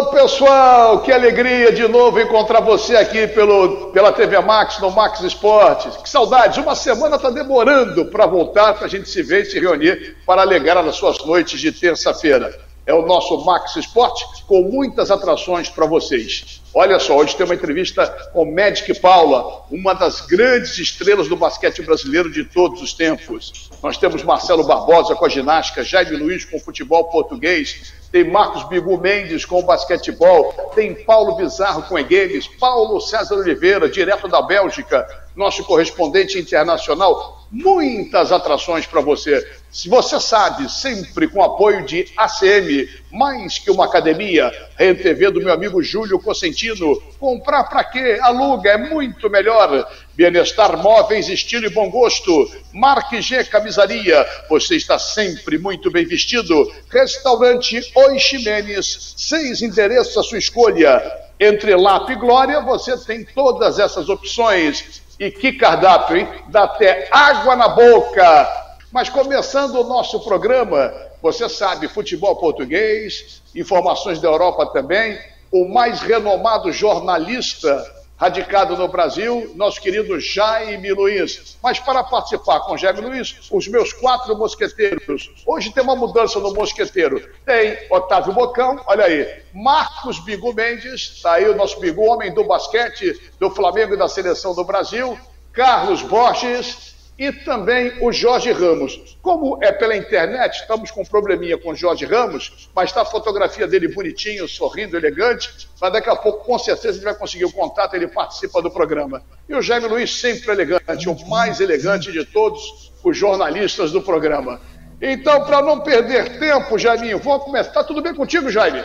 Alô, pessoal! Que alegria de novo encontrar você aqui pelo, pela TV Max, no Max Esportes. Que saudades! Uma semana está demorando para voltar, para a gente se ver e se reunir para alegrar as suas noites de terça-feira. É o nosso Max Esporte com muitas atrações para vocês. Olha só, hoje tem uma entrevista com Magic Paula, uma das grandes estrelas do basquete brasileiro de todos os tempos. Nós temos Marcelo Barbosa com a ginástica, Jaime Luiz com o futebol português, tem Marcos Bigu Mendes com o basquetebol, tem Paulo Bizarro com e-games, Paulo César Oliveira, direto da Bélgica, nosso correspondente internacional. Muitas atrações para você. Se você sabe, sempre com apoio de ACM, mais que uma academia, RTV do meu amigo Júlio Cosentino. Comprar para quê? Aluga, é muito melhor. Bienestar Móveis, estilo e bom gosto. Marque G Camisaria, você está sempre muito bem vestido. Restaurante Oi Ximenes, seis endereços à sua escolha. Entre Lap e Glória, você tem todas essas opções. E que cardápio, hein? Dá até água na boca. Mas começando o nosso programa, você sabe, futebol português, informações da Europa também, o mais renomado jornalista radicado no Brasil, nosso querido Jaime Luiz. Mas para participar com Jaime Luiz, os meus quatro mosqueteiros. Hoje tem uma mudança no mosqueteiro. Tem Otávio Bocão, olha aí, Marcos Bigu Mendes, está aí o nosso Bigu, homem do basquete do Flamengo e da seleção do Brasil, Carlos Borges e também o Jorge Ramos. Como é pela internet, estamos com um probleminha com o Jorge Ramos, mas está a fotografia dele bonitinho, sorrindo, elegante, mas daqui a pouco, com certeza, ele vai conseguir o contato, ele participa do programa. E o Jaime Luiz, sempre elegante, o mais elegante de todos os jornalistas do programa. Então, para não perder tempo, Jaiminho, vamos começar. Está tudo bem contigo, Jaime?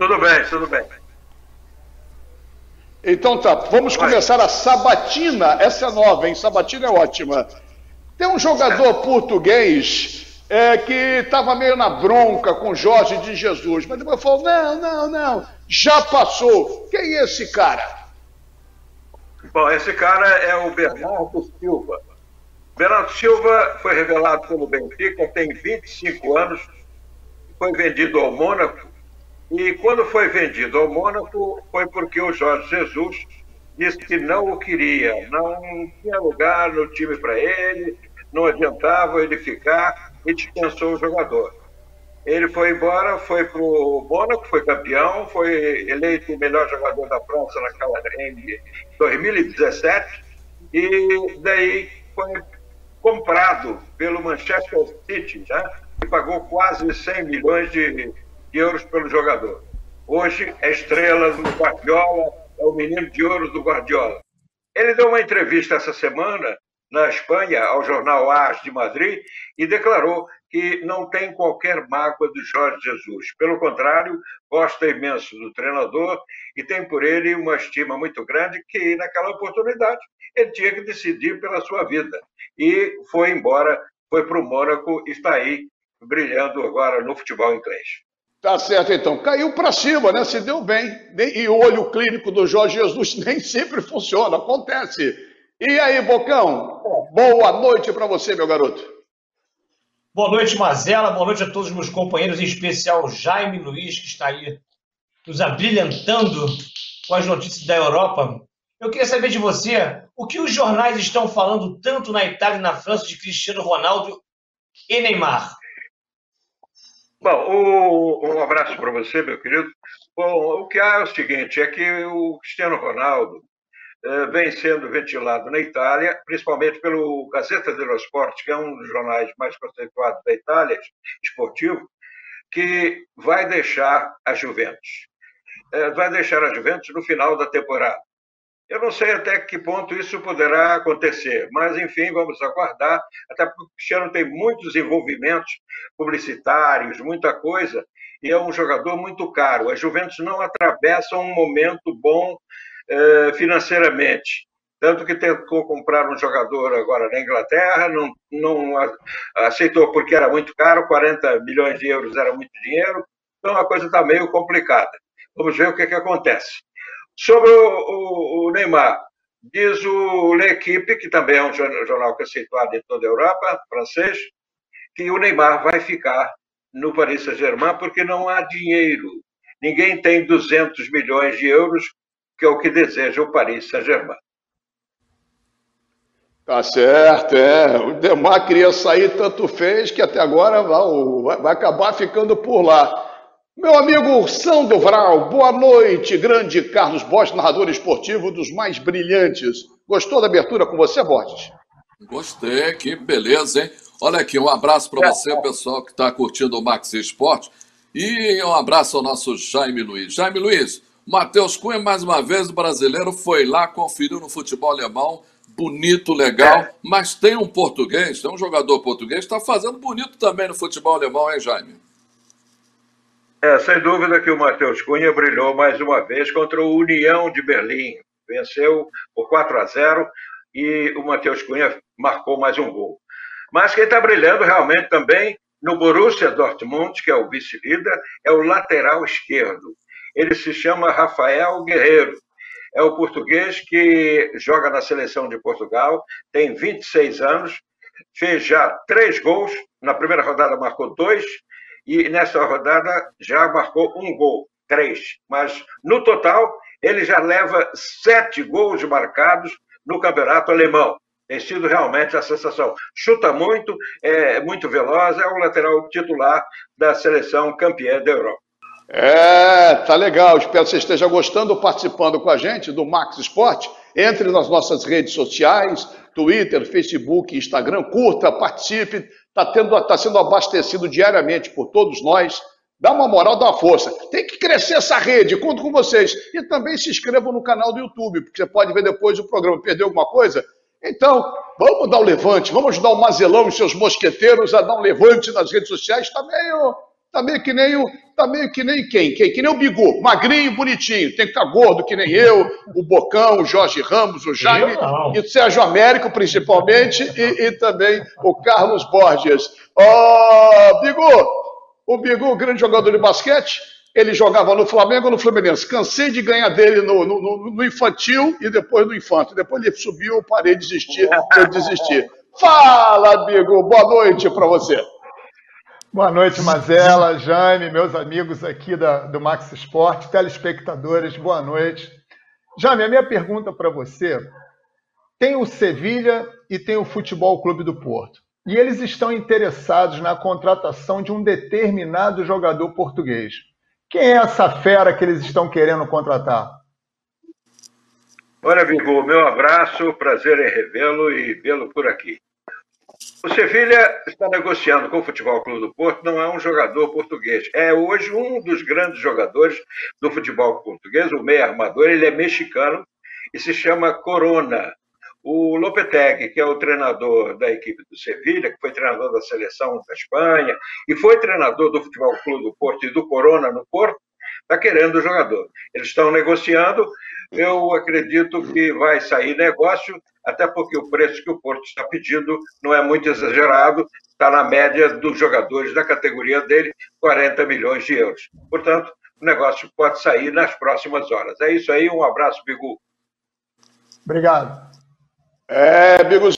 Tudo bem, tudo bem. Então tá, vamos começar a sabatina. Essa é nova, hein? Sabatina é ótima. Tem um jogador português é, que estava meio na bronca com Jorge de Jesus, mas depois falou: não, não, não, já passou. Quem é esse cara? Bom, esse cara é o Bernardo Silva. Bernardo Silva foi revelado pelo Benfica, tem 25 anos, foi vendido ao Mônaco e quando foi vendido ao Mônaco, foi porque o Jorge Jesus disse que não o queria, não tinha lugar no time para ele, não adiantava ele ficar e dispensou o jogador. Ele foi embora, foi para o Mônaco, foi campeão, foi eleito o melhor jogador da França naquela em 2017 e daí foi comprado pelo Manchester City, né? e pagou quase 100 milhões de euros pelo jogador. Hoje é estrela do Guardiola, é o menino de ouro do Guardiola. Ele deu uma entrevista essa semana na Espanha ao jornal AS de Madrid e declarou que não tem qualquer mágoa do Jorge Jesus. Pelo contrário, gosta imenso do treinador e tem por ele uma estima muito grande que, naquela oportunidade, ele tinha que decidir pela sua vida. E foi embora, foi para o Mônaco e está aí brilhando agora no futebol inglês. Tá certo, então. Caiu para cima, né? Se deu bem. E o olho clínico do Jorge Jesus nem sempre funciona, acontece. E aí, Bocão? Boa noite para você, meu garoto. Boa noite, Mazela. Boa noite a todos os meus companheiros, em especial Jaime Luiz, que está aí nos abrilhantando com as notícias da Europa. Eu queria saber de você o que os jornais estão falando tanto na Itália e na França de Cristiano Ronaldo e Neymar. Bom, um abraço para você, meu querido. Bom, o que há é o seguinte, é que o Cristiano Ronaldo eh, vem sendo ventilado na Itália, principalmente pelo Gazeta dello Sport, que é um dos jornais mais conceituados da Itália, esportivo, que vai deixar a Juventus. Eh, vai deixar a Juventus no final da temporada. Eu não sei até que ponto isso poderá acontecer, mas enfim, vamos aguardar, até porque o Cristiano tem muitos envolvimentos publicitários, muita coisa, e é um jogador muito caro. A Juventus não atravessa um momento bom eh, financeiramente. Tanto que tentou comprar um jogador agora na Inglaterra, não, não aceitou porque era muito caro, 40 milhões de euros era muito dinheiro, então a coisa está meio complicada. Vamos ver o que, que acontece. Sobre o, o, o Neymar, diz o L'Equipe, que também é um jornal conceituado em toda a Europa, francês, que o Neymar vai ficar no Paris Saint-Germain porque não há dinheiro. ninguém tem 200 milhões de euros, que é o que deseja o Paris Saint-Germain. Tá certo, é. O Demar queria sair, tanto fez que até agora vai, vai acabar ficando por lá. Meu amigo Sandro Vral, boa noite, grande Carlos Borges, narrador esportivo dos mais brilhantes. Gostou da abertura com você, Borges? Gostei, que beleza, hein? Olha aqui, um abraço para você, pessoal que está curtindo o Max Esporte. E um abraço ao nosso Jaime Luiz. Jaime Luiz, Matheus Cunha, mais uma vez, o brasileiro, foi lá, conferiu no futebol alemão, bonito, legal, é. mas tem um português, tem um jogador português que está fazendo bonito também no futebol alemão, hein, Jaime? É, sem dúvida que o Matheus Cunha brilhou mais uma vez contra o União de Berlim. Venceu por 4 a 0 e o Matheus Cunha marcou mais um gol. Mas quem está brilhando realmente também no Borussia Dortmund, que é o vice-líder, é o lateral esquerdo. Ele se chama Rafael Guerreiro. É o português que joga na seleção de Portugal, tem 26 anos, fez já três gols. Na primeira rodada marcou dois, e nessa rodada já marcou um gol, três. Mas no total, ele já leva sete gols marcados no campeonato alemão tem sido realmente a sensação. Chuta muito, é muito veloz, é o lateral titular da seleção campeã da Europa. É, tá legal. Espero que você esteja gostando, participando com a gente do Max Esporte. Entre nas nossas redes sociais, Twitter, Facebook, Instagram, curta, participe. Está tá sendo abastecido diariamente por todos nós. Dá uma moral, dá uma força. Tem que crescer essa rede, conto com vocês. E também se inscrevam no canal do YouTube, porque você pode ver depois o programa. Perdeu alguma coisa? Então, vamos dar um levante, vamos ajudar o Mazelão e seus mosqueteiros a dar um levante nas redes sociais. Está meio, tá meio que nem o. Tá meio que nem quem? quem? Que nem o Bigu, magrinho, bonitinho. Tem que ficar gordo que nem eu, o Bocão, o Jorge Ramos, o Jaime e o Sérgio Américo, principalmente, e, e também o Carlos Borges. Ó, oh, Bigu, o Bigu, grande jogador de basquete, ele jogava no Flamengo ou no Fluminense. Cansei de ganhar dele no, no, no, infantil e depois no infanto. Depois ele subiu, parei de desistir, eu desisti. Fala, amigo, boa noite para você. Boa noite, Mazela, Jaime, meus amigos aqui da, do Max Esporte, telespectadores, boa noite. Jaime, a minha pergunta para você: tem o Sevilha e tem o Futebol Clube do Porto. E eles estão interessados na contratação de um determinado jogador português. Quem é essa fera que eles estão querendo contratar? Olha, Bingo, meu abraço, prazer em revê-lo e vê-lo por aqui. O Sevilha está negociando com o Futebol Clube do Porto, não é um jogador português. É hoje um dos grandes jogadores do futebol português, o meio armador, ele é mexicano e se chama Corona. O Lopetegui, que é o treinador da equipe do Sevilha, que foi treinador da seleção da Espanha e foi treinador do Futebol Clube do Porto e do Corona no Porto, está querendo o jogador. Eles estão negociando. Eu acredito que vai sair negócio, até porque o preço que o Porto está pedindo não é muito exagerado, está na média dos jogadores da categoria dele, 40 milhões de euros. Portanto, o negócio pode sair nas próximas horas. É isso aí, um abraço, Bigu. Obrigado. É, Biguzinho,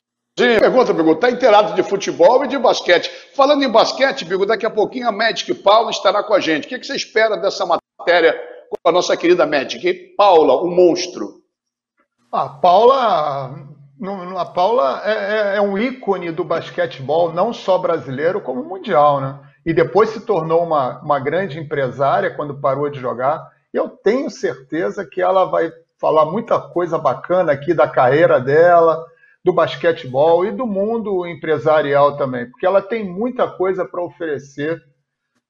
pergunta, Bigu, está inteirado de futebol e de basquete. Falando em basquete, Bigu, daqui a pouquinho a Magic Paula estará com a gente. O que, você espera dessa matéria com a nossa querida Magic? Paula, o um monstro. A Paula, a Paula é, é, é um ícone do basquetebol, não só brasileiro, como mundial, né? E depois se tornou uma, uma grande empresária quando parou de jogar. Eu tenho certeza que ela vai falar muita coisa bacana aqui da carreira dela, do basquetebol e do mundo empresarial também, porque ela tem muita coisa para oferecer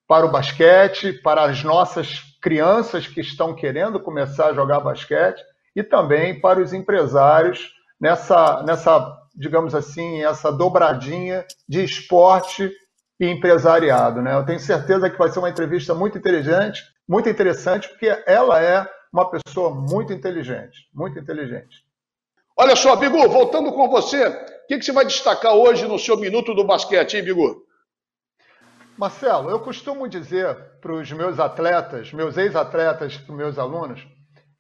para o basquete, para as nossas crianças que estão querendo começar a jogar basquete e também para os empresários nessa, nessa digamos assim, essa dobradinha de esporte e empresariado. Né? Eu tenho certeza que vai ser uma entrevista muito inteligente, muito interessante, porque ela é uma pessoa muito inteligente, muito inteligente. Olha só, Bigu, voltando com você, o que, que você vai destacar hoje no seu minuto do basquete, hein, Bigu? Marcelo, eu costumo dizer para os meus atletas, meus ex-atletas, para os meus alunos,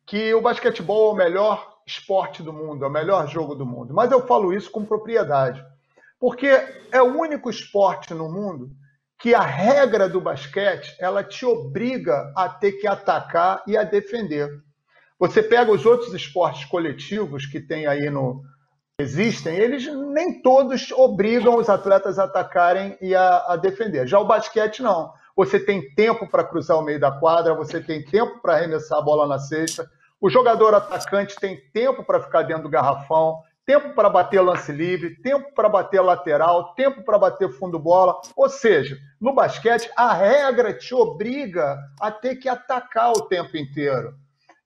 que o basquetebol é o melhor esporte do mundo, é o melhor jogo do mundo. Mas eu falo isso com propriedade, porque é o único esporte no mundo que a regra do basquete ela te obriga a ter que atacar e a defender. Você pega os outros esportes coletivos que tem aí no existem, eles nem todos obrigam os atletas a atacarem e a, a defender. Já o basquete não. Você tem tempo para cruzar o meio da quadra, você tem tempo para arremessar a bola na cesta. O jogador atacante tem tempo para ficar dentro do garrafão, tempo para bater lance livre, tempo para bater lateral, tempo para bater fundo bola. Ou seja, no basquete, a regra te obriga a ter que atacar o tempo inteiro.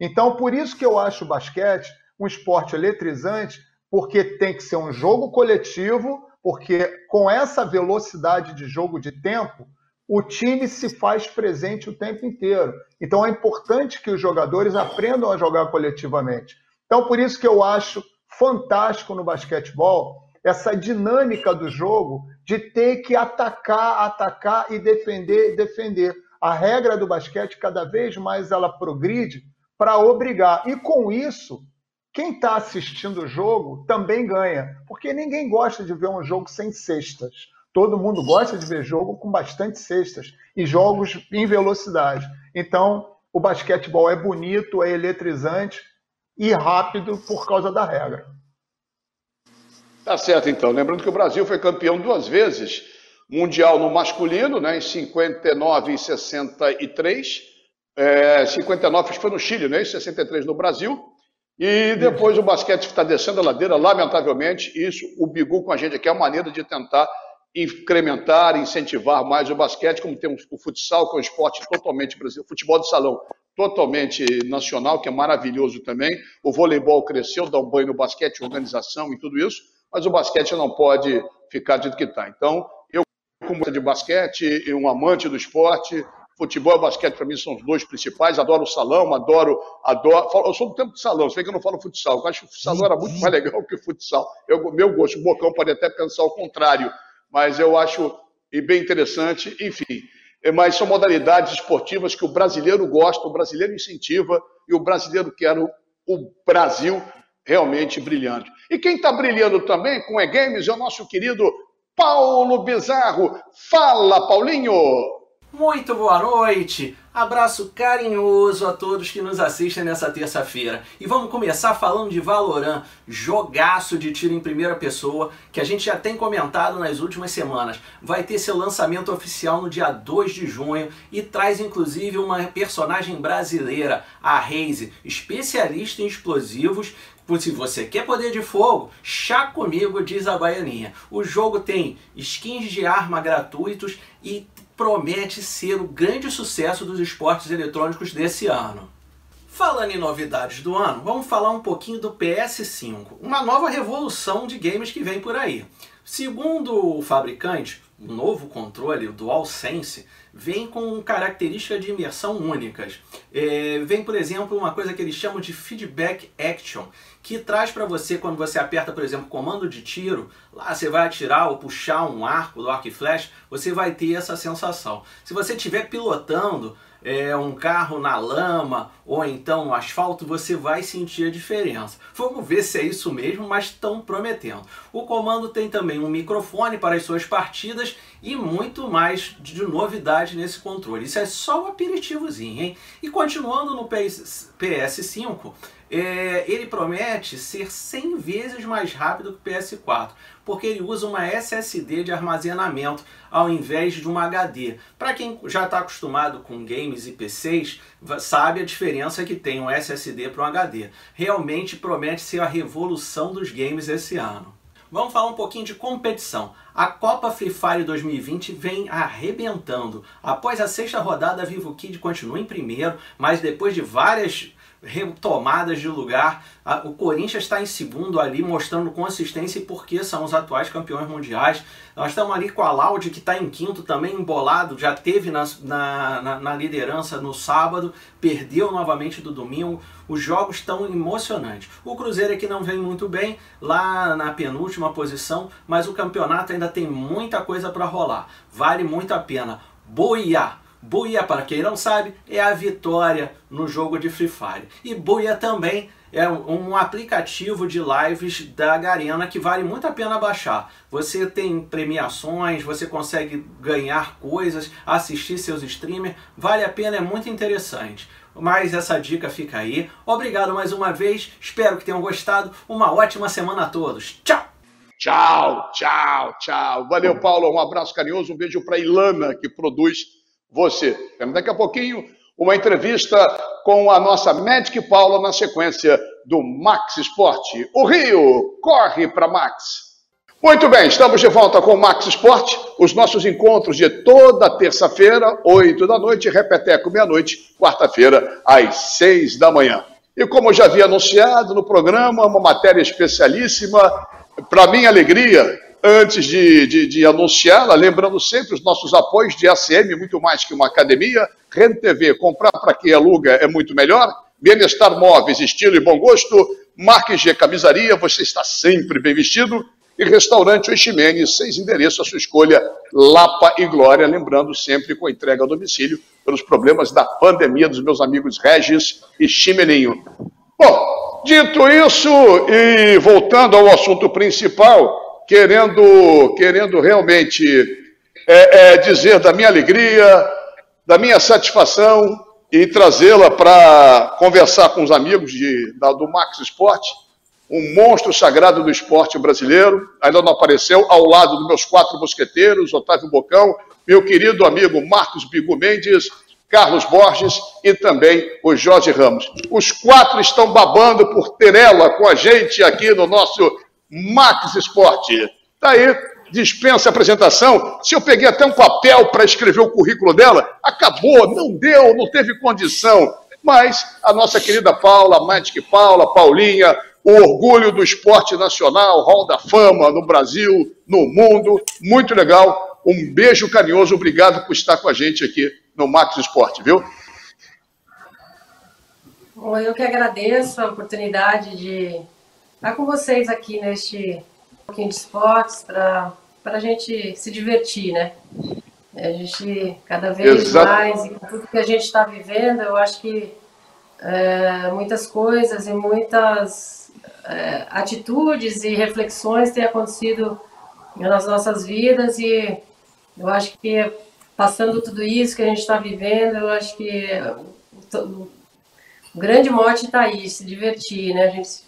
Então, por isso que eu acho o basquete um esporte eletrizante, porque tem que ser um jogo coletivo, porque com essa velocidade de jogo de tempo, o time se faz presente o tempo inteiro. Então é importante que os jogadores aprendam a jogar coletivamente. Então, por isso que eu acho fantástico no basquetebol essa dinâmica do jogo de ter que atacar, atacar e defender, defender. A regra do basquete cada vez mais ela progride para obrigar. E com isso, quem está assistindo o jogo também ganha, porque ninguém gosta de ver um jogo sem cestas. Todo mundo gosta de ver jogo com bastante cestas e jogos em velocidade. Então, o basquetebol é bonito, é eletrizante e rápido por causa da regra. Tá certo, então. Lembrando que o Brasil foi campeão duas vezes, mundial no masculino, né, em 59 e 63. É, 59 foi no Chile, né, em 63 no Brasil. E depois o basquete está descendo a ladeira, lamentavelmente. Isso, o Bigu com a gente aqui é uma maneira de tentar incrementar, incentivar mais o basquete, como temos o futsal, que é um esporte totalmente brasileiro, futebol de salão totalmente nacional, que é maravilhoso também. O voleibol cresceu, dá um banho no basquete, organização e tudo isso, mas o basquete não pode ficar do jeito que está. Então, eu, como de basquete e um amante do esporte, futebol e basquete para mim são os dois principais. Adoro o salão, adoro, adoro. Eu sou do tempo de salão, você vê que eu não falo futsal. Eu acho que o salão era muito mais legal que o futsal. Eu, meu gosto, o Bocão pode até pensar o contrário mas eu acho bem interessante, enfim. É, mas são modalidades esportivas que o brasileiro gosta, o brasileiro incentiva e o brasileiro quer o, o Brasil realmente brilhando. E quem está brilhando também com e-games é o nosso querido Paulo Bizarro. Fala, Paulinho! Muito boa noite! Abraço carinhoso a todos que nos assistem nessa terça-feira. E vamos começar falando de Valorant, jogaço de tiro em primeira pessoa, que a gente já tem comentado nas últimas semanas. Vai ter seu lançamento oficial no dia 2 de junho e traz inclusive uma personagem brasileira, a Raze, especialista em explosivos, se você quer poder de fogo, chá comigo, diz a baianinha. O jogo tem skins de arma gratuitos e promete ser o grande sucesso dos esportes eletrônicos desse ano. Falando em novidades do ano, vamos falar um pouquinho do PS5, uma nova revolução de games que vem por aí. Segundo o fabricante, o novo controle, o DualSense, vem com características de imersão únicas. É, vem, por exemplo, uma coisa que eles chamam de feedback action, que traz para você, quando você aperta, por exemplo, comando de tiro, lá você vai atirar ou puxar um arco do arco e flash, você vai ter essa sensação. Se você estiver pilotando, é, um carro na lama ou então no asfalto, você vai sentir a diferença. Vamos ver se é isso mesmo, mas estão prometendo. O comando tem também um microfone para as suas partidas e muito mais de novidade nesse controle. Isso é só um aperitivozinho, hein? E continuando no PS, PS5, é, ele promete ser 100 vezes mais rápido que o PS4 porque ele usa uma SSD de armazenamento ao invés de uma HD. Para quem já está acostumado com games e PCs, sabe a diferença que tem um SSD para um HD. Realmente promete ser a revolução dos games esse ano. Vamos falar um pouquinho de competição. A Copa Free Fire 2020 vem arrebentando. Após a sexta rodada, a Vivo Kid continua em primeiro, mas depois de várias retomadas de lugar. O Corinthians está em segundo ali, mostrando consistência e por que são os atuais campeões mundiais. Nós estamos ali com a Laude, que está em quinto, também embolado, já teve na, na, na, liderança no sábado, perdeu novamente do domingo. Os jogos estão emocionantes. O Cruzeiro aqui não vem muito bem, lá na penúltima posição, mas o campeonato ainda tem muita coisa para rolar. Vale muito a pena. Boia! Buia, para quem não sabe, é a vitória no jogo de Free Fire. E Buia também é um aplicativo de lives da Garena que vale muito a pena baixar. Você tem premiações, você consegue ganhar coisas, assistir seus streamers, vale a pena, é muito interessante. Mas essa dica fica aí. Obrigado mais uma vez, espero que tenham gostado. Uma ótima semana a todos. Tchau! Tchau, tchau, tchau. Valeu, Paulo. Um abraço carinhoso, um beijo para Ilana, que produz você. Daqui a pouquinho, uma entrevista com a nossa Magic Paula na sequência do Max Esporte. O Rio corre para Max. Muito bem, estamos de volta com o Max Esporte, os nossos encontros de toda terça-feira, 8 da noite, repeteco meia-noite, quarta-feira, às 6 da manhã. E como eu já havia anunciado no programa, uma matéria especialíssima, para minha alegria, antes de, de, de anunciá-la, lembrando sempre os nossos apoios de ACM, muito mais que uma academia, Rede TV, comprar para quem aluga é muito melhor, Bienestar Móveis, estilo e bom gosto, Marque G Camisaria, você está sempre bem vestido, e Restaurante Oximene, seis endereços à sua escolha, Lapa e Glória, lembrando sempre com entrega a domicílio, pelos problemas da pandemia dos meus amigos Regis e Chimelinho. Bom, dito isso, e voltando ao assunto principal, querendo, querendo realmente é, é, dizer da minha alegria, da minha satisfação e trazê-la para conversar com os amigos de, da, do Max Esporte, um monstro sagrado do esporte brasileiro, ainda não apareceu, ao lado dos meus quatro mosqueteiros, Otávio Bocão, meu querido amigo Marcos Bigu Mendes, Carlos Borges e também o Jorge Ramos. Os quatro estão babando por ter ela com a gente aqui no nosso Max Esporte. Está aí, dispensa apresentação. Se eu peguei até um papel para escrever o currículo dela, acabou, não deu, não teve condição. Mas a nossa querida Paula, Magic Paula, Paulinha, o orgulho do esporte nacional, Hall da Fama no Brasil, no mundo, muito legal. Um beijo carinhoso, obrigado por estar com a gente aqui no Max Esporte, viu? Bom, eu que agradeço a oportunidade de estar com vocês aqui neste pouquinho de esportes para a gente se divertir, né? A gente, cada vez Exato. mais, e com tudo que a gente está vivendo, eu acho que é, muitas coisas e muitas é, atitudes e reflexões têm acontecido nas nossas vidas e eu acho que passando tudo isso que a gente está vivendo, eu acho que o, grande mote está aí, se divertir, né? A gente,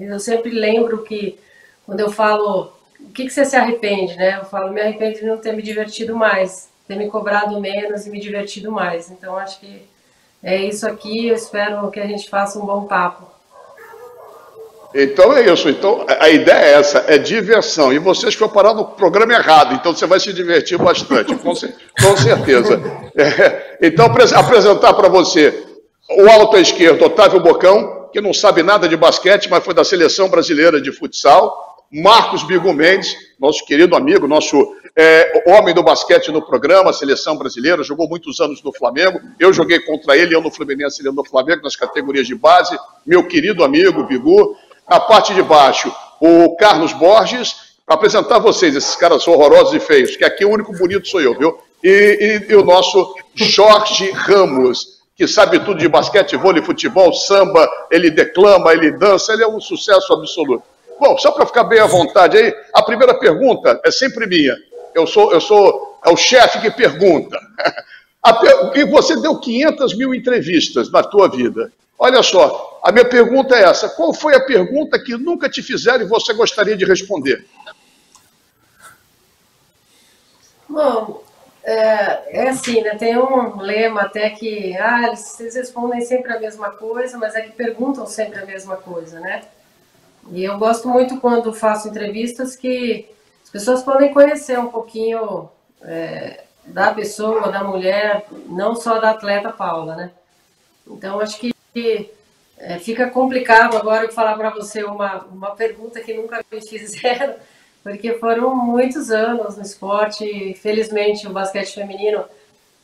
eu sempre lembro que quando eu falo o que, que você se arrepende, né? Eu falo, me arrependo de não ter me divertido mais, ter me cobrado menos e me divertido mais. Então, acho que é isso aqui. Eu espero que a gente faça um bom papo. Então é isso. Então a ideia é essa, é diversão. E vocês foram parar no programa errado, então você vai se divertir bastante, com, com certeza. É, então apresentar para você o alto à esquerda, Otávio Bocão, que não sabe nada de basquete, mas foi da seleção brasileira de futsal. Marcos Bigo Mendes, nosso querido amigo, nosso é, homem do basquete no programa, seleção brasileira, jogou muitos anos no Flamengo. Eu joguei contra ele, eu no Fluminense, ele no Flamengo, nas categorias de base. Meu querido amigo Bigu. Na parte de baixo, o Carlos Borges. Apresentar vocês, esses caras horrorosos e feios, que aqui o único bonito sou eu, viu? E, e, e o nosso Jorge Ramos, que sabe tudo de basquete, vôlei, futebol, samba, ele declama, ele dança, ele é um sucesso absoluto. Bom, só para ficar bem à vontade aí, a primeira pergunta é sempre minha. Eu sou, eu sou é o chefe que pergunta. E você deu 500 mil entrevistas na tua vida. Olha só, a minha pergunta é essa: qual foi a pergunta que nunca te fizeram e você gostaria de responder? Bom, é, é assim, né? Tem um lema até que ah, eles respondem sempre a mesma coisa, mas é que perguntam sempre a mesma coisa, né? E eu gosto muito quando faço entrevistas que as pessoas podem conhecer um pouquinho é, da pessoa, da mulher, não só da atleta Paula, né? Então acho que é, fica complicado agora eu falar para você uma, uma pergunta que nunca me fizeram, porque foram muitos anos no esporte. Felizmente, o basquete feminino,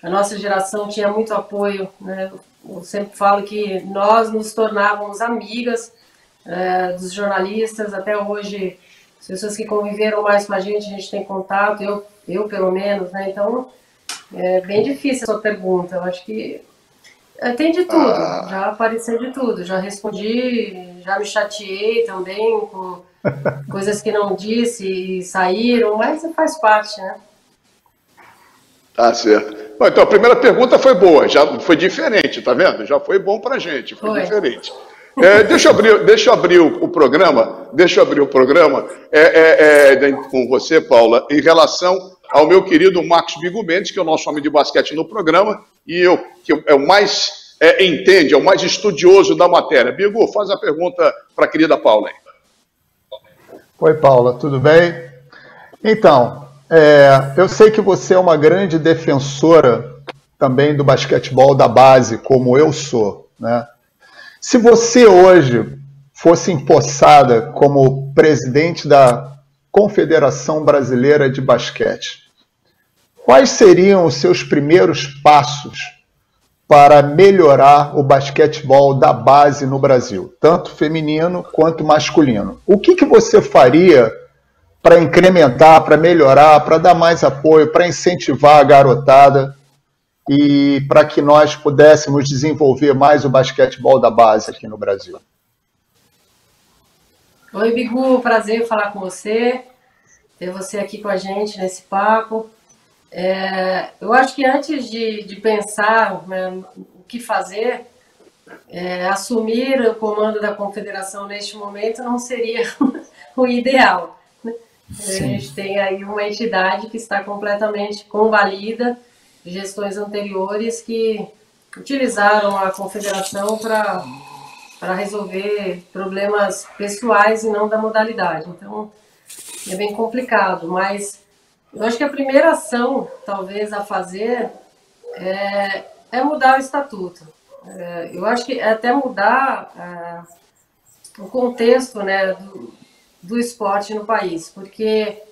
a nossa geração tinha muito apoio. Né? Eu sempre falo que nós nos tornávamos amigas é, dos jornalistas, até hoje, as pessoas que conviveram mais com a gente, a gente tem contato, eu, eu pelo menos, né? Então, É bem difícil a sua pergunta. Eu acho que é, tem de tudo. Ah. Já apareceu de tudo. Já respondi, já me chateei também com coisas que não disse e saíram, mas faz parte, né? Tá certo. Bom, então a primeira pergunta foi boa, já foi diferente, tá vendo? Já foi bom pra gente, foi, foi. diferente. É, deixa eu abrir, deixa eu abrir o, o, programa, deixa eu abrir o programa é, é, é com você, Paula, em relação ao meu querido Marcos Bigo Mendes, que é o nosso homem de basquete no programa, e eu, que é o mais é, entende, é o mais estudioso da matéria. Bigo, faz a pergunta para a querida Paula. Oi, Paula, tudo bem? Então, é, eu sei que você é uma grande defensora também do basquetebol da base, como eu sou, né? Se você hoje fosse empossada como presidente da Confederação Brasileira de Basquete, quais seriam os seus primeiros passos para melhorar o basquetebol da base no Brasil, tanto feminino quanto masculino? O que, que você faria para incrementar, para melhorar, para dar mais apoio, para incentivar a garotada e para que nós pudéssemos desenvolver mais o basquetebol da base aqui no Brasil. Oi, Bigu, prazer falar com você, ter você aqui com a gente nesse papo. É, eu acho que antes de, de pensar né, o que fazer, é, assumir o comando da confederação neste momento não seria o ideal. Né? A gente tem aí uma entidade que está completamente convalida gestões anteriores que utilizaram a confederação para para resolver problemas pessoais e não da modalidade. Então, é bem complicado, mas eu acho que a primeira ação, talvez, a fazer é, é mudar o estatuto. É, eu acho que é até mudar é, o contexto né, do, do esporte no país, porque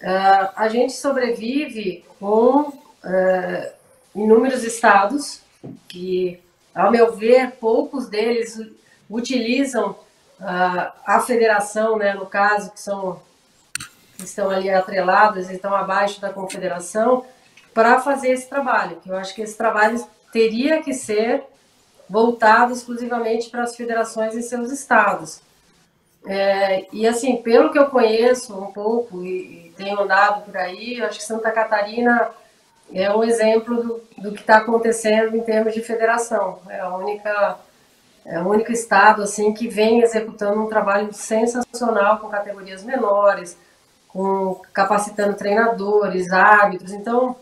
é, a gente sobrevive com uh, inúmeros estados, que, ao meu ver, poucos deles utilizam a federação, né, no caso, que são que estão ali atreladas, estão abaixo da confederação, para fazer esse trabalho. Eu acho que esse trabalho teria que ser voltado exclusivamente para as federações em seus estados. É, e assim, pelo que eu conheço um pouco e, e tenho andado por aí, eu acho que Santa Catarina é um exemplo do, do que está acontecendo em termos de federação. É a única é o único estado assim que vem executando um trabalho sensacional com categorias menores, com capacitando treinadores, árbitros. Então,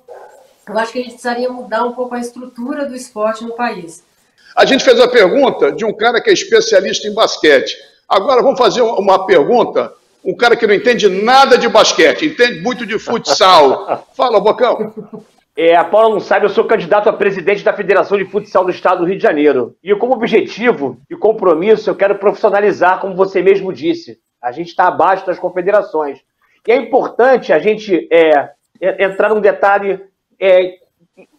eu acho que a gente precisaria mudar um pouco a estrutura do esporte no país. A gente fez a pergunta de um cara que é especialista em basquete. Agora vamos fazer uma pergunta um cara que não entende nada de basquete, entende muito de futsal. Fala, Bocão. É, a Paula não sabe, eu sou candidato a presidente da Federação de Futsal do Estado do Rio de Janeiro. E como objetivo e compromisso, eu quero profissionalizar, como você mesmo disse. A gente está abaixo das confederações. E é importante a gente é, entrar num detalhe é,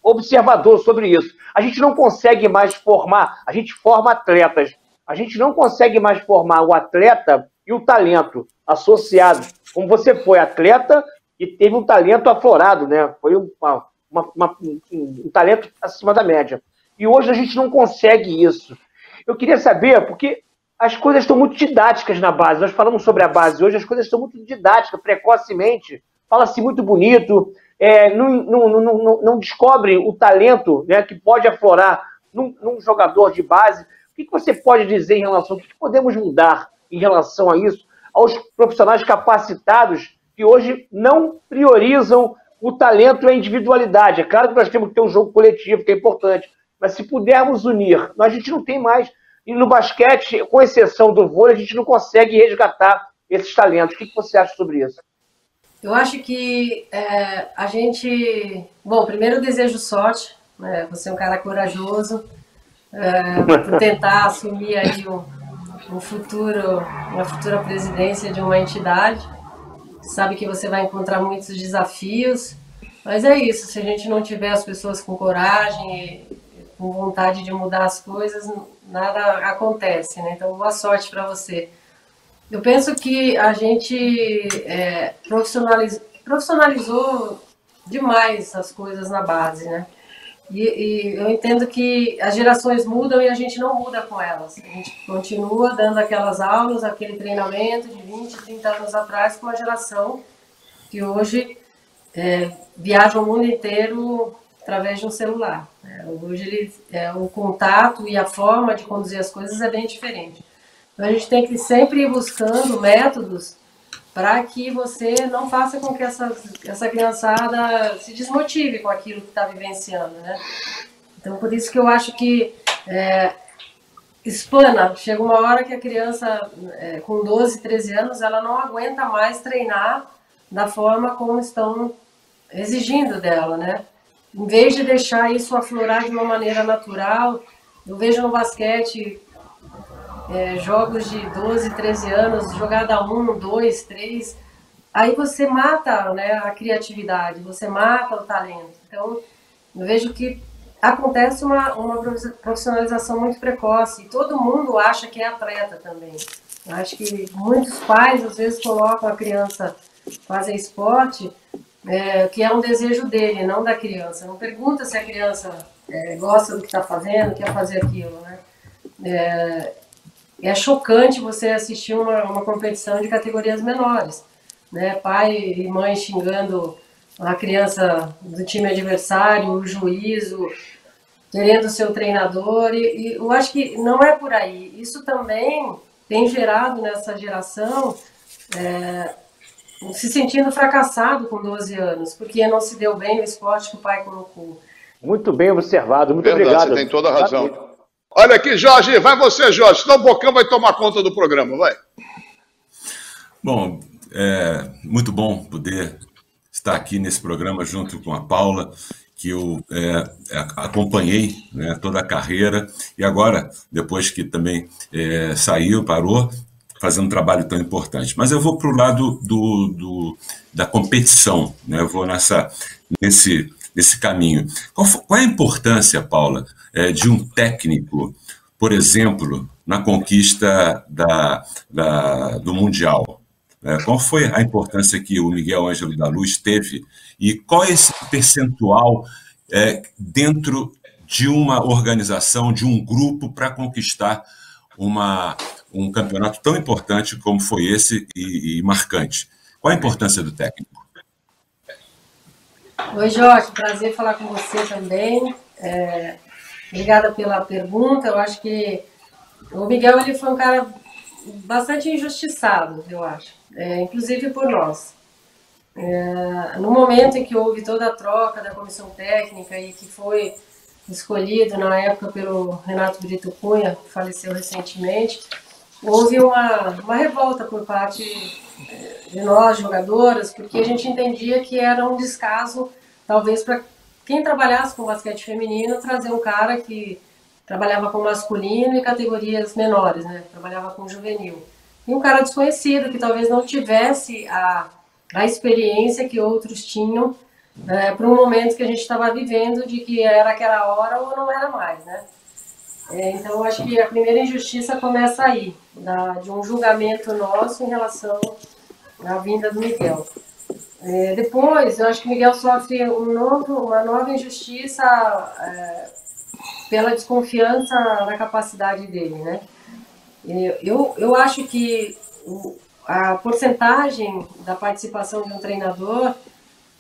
observador sobre isso. A gente não consegue mais formar, a gente forma atletas. A gente não consegue mais formar o atleta e o talento associados. Como você foi atleta e teve um talento aflorado, né? Foi uma, uma, uma, um, um talento acima da média. E hoje a gente não consegue isso. Eu queria saber, porque as coisas estão muito didáticas na base. Nós falamos sobre a base hoje, as coisas estão muito didáticas, precocemente. Fala-se muito bonito, é, não, não, não, não, descobrem o talento né, que pode aflorar num, num, jogador de base. O que, que você pode dizer em relação que, que podemos mudar em relação a isso, aos profissionais capacitados que hoje não priorizam o talento e a individualidade. É claro que nós temos que ter um jogo coletivo, que é importante, mas se pudermos unir, a gente não tem mais. E no basquete, com exceção do vôlei, a gente não consegue resgatar esses talentos. O que você acha sobre isso? Eu acho que é, a gente. Bom, primeiro desejo sorte. Né? Você é um cara corajoso é, tentar assumir aí o, um futuro, uma futura presidência de uma entidade. Sabe que você vai encontrar muitos desafios, mas é isso. Se a gente não tiver as pessoas com coragem, com vontade de mudar as coisas, nada acontece, né? Então, boa sorte para você. Eu penso que a gente é, profissionaliz, profissionalizou demais as coisas na base, né? E, e, eu entendo que as gerações mudam e a gente não muda com elas. A gente continua dando aquelas aulas, aquele treinamento de 20, 30 anos atrás com uma geração que hoje é, viaja o mundo inteiro através de um celular. É, hoje ele, é, o contato e a forma de conduzir as coisas é bem diferente. Então a gente tem que sempre ir buscando métodos para que você não faça com que essa, essa criançada se desmotive com aquilo que está vivenciando, né? Então, por isso que eu acho que é, espana, chega uma hora que a criança é, com 12, 13 anos, ela não aguenta mais treinar da forma como estão exigindo dela, né? Em vez de deixar isso aflorar de uma maneira natural, eu vejo no basquete é, jogos de 12, 13 anos, jogada 1, 2, 3, aí você mata né, a criatividade, você mata o talento. Então, eu vejo que acontece uma, uma profissionalização muito precoce e todo mundo acha que é atleta também. Eu acho que muitos pais, às vezes, colocam a criança fazer esporte, é, que é um desejo dele, não da criança. Não pergunta se a criança é, gosta do que está fazendo, quer fazer aquilo, né? É, é chocante você assistir uma, uma competição de categorias menores, né? Pai e mãe xingando a criança do time adversário, o juízo, querendo o seu treinador, e, e, eu acho que não é por aí. Isso também tem gerado nessa geração é, se sentindo fracassado com 12 anos, porque não se deu bem no esporte que o pai colocou. Muito bem observado, muito Verdade, obrigado. Você tem toda a razão. Olha aqui, Jorge, vai você, Jorge, senão o Bocão vai tomar conta do programa, vai. Bom, é muito bom poder estar aqui nesse programa junto com a Paula, que eu é, acompanhei né, toda a carreira, e agora, depois que também é, saiu, parou, fazendo um trabalho tão importante. Mas eu vou para o lado do, do, da competição, né? eu vou nessa, nesse, nesse caminho. Qual, qual é a importância, Paula, é, de um técnico, por exemplo, na conquista da, da, do Mundial? É, qual foi a importância que o Miguel Ângelo da Luz teve e qual é esse percentual é, dentro de uma organização, de um grupo, para conquistar uma, um campeonato tão importante como foi esse e, e marcante? Qual a importância do técnico? Oi, Jorge, prazer falar com você também. É, Obrigada pela pergunta. Eu acho que o Miguel ele foi um cara bastante injustiçado, eu acho, é, inclusive por nós. É, no momento em que houve toda a troca da comissão técnica e que foi escolhido na época pelo Renato Brito Cunha, que faleceu recentemente, houve uma, uma revolta por parte é, de nós, jogadoras, porque a gente entendia que era um descaso, talvez, para quem trabalhasse com basquete feminino, trazer um cara que trabalhava com masculino e categorias menores, né? Trabalhava com juvenil. E um cara desconhecido, que talvez não tivesse a, a experiência que outros tinham né, para um momento que a gente estava vivendo, de que era aquela hora ou não era mais, né? É, então, acho que a primeira injustiça começa aí, da, de um julgamento nosso em relação à vinda do Miguel. É, depois, eu acho que Miguel sofre um novo, uma nova injustiça é, pela desconfiança na capacidade dele, né? Eu, eu acho que a porcentagem da participação de um treinador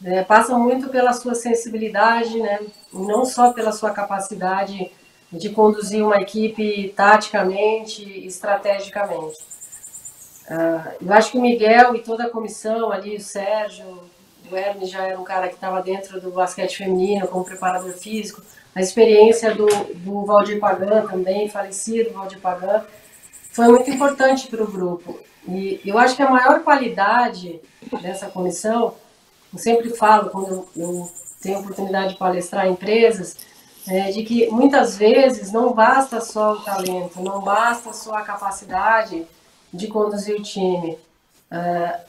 né, passa muito pela sua sensibilidade, né? Não só pela sua capacidade de conduzir uma equipe taticamente, estrategicamente. Uh, eu acho que o Miguel e toda a comissão ali, o Sérgio, o Hermes já era um cara que estava dentro do basquete feminino como preparador físico, a experiência do, do Valdir Pagan também, falecido Valdir Pagan, foi muito importante para o grupo. E eu acho que a maior qualidade dessa comissão, eu sempre falo quando eu, eu tenho oportunidade de palestrar em empresas, é de que muitas vezes não basta só o talento, não basta só a capacidade de conduzir o time. Uh,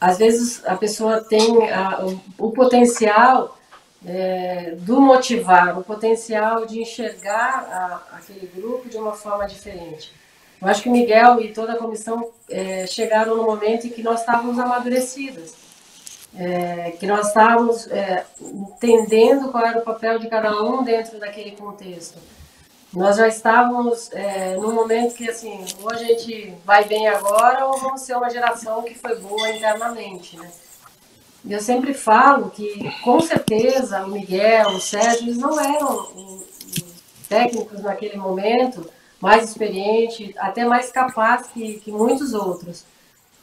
às vezes a pessoa tem a, o, o, potencial é, do motivar, o potencial de enxergar a, aquele grupo de uma forma diferente. Eu acho que o Miguel e toda a comissão é, chegaram no momento em que nós estávamos amadurecidas. É, que nós estávamos é, entendendo qual era o papel de cada um dentro daquele contexto. Nós já estávamos é, num momento que, assim, ou a gente vai bem agora ou vamos ser uma geração que foi boa internamente, né? Eu sempre falo que, com certeza, o Miguel, o Sérgio, eles não eram técnicos naquele momento, mais experientes, até mais capazes que, que muitos outros.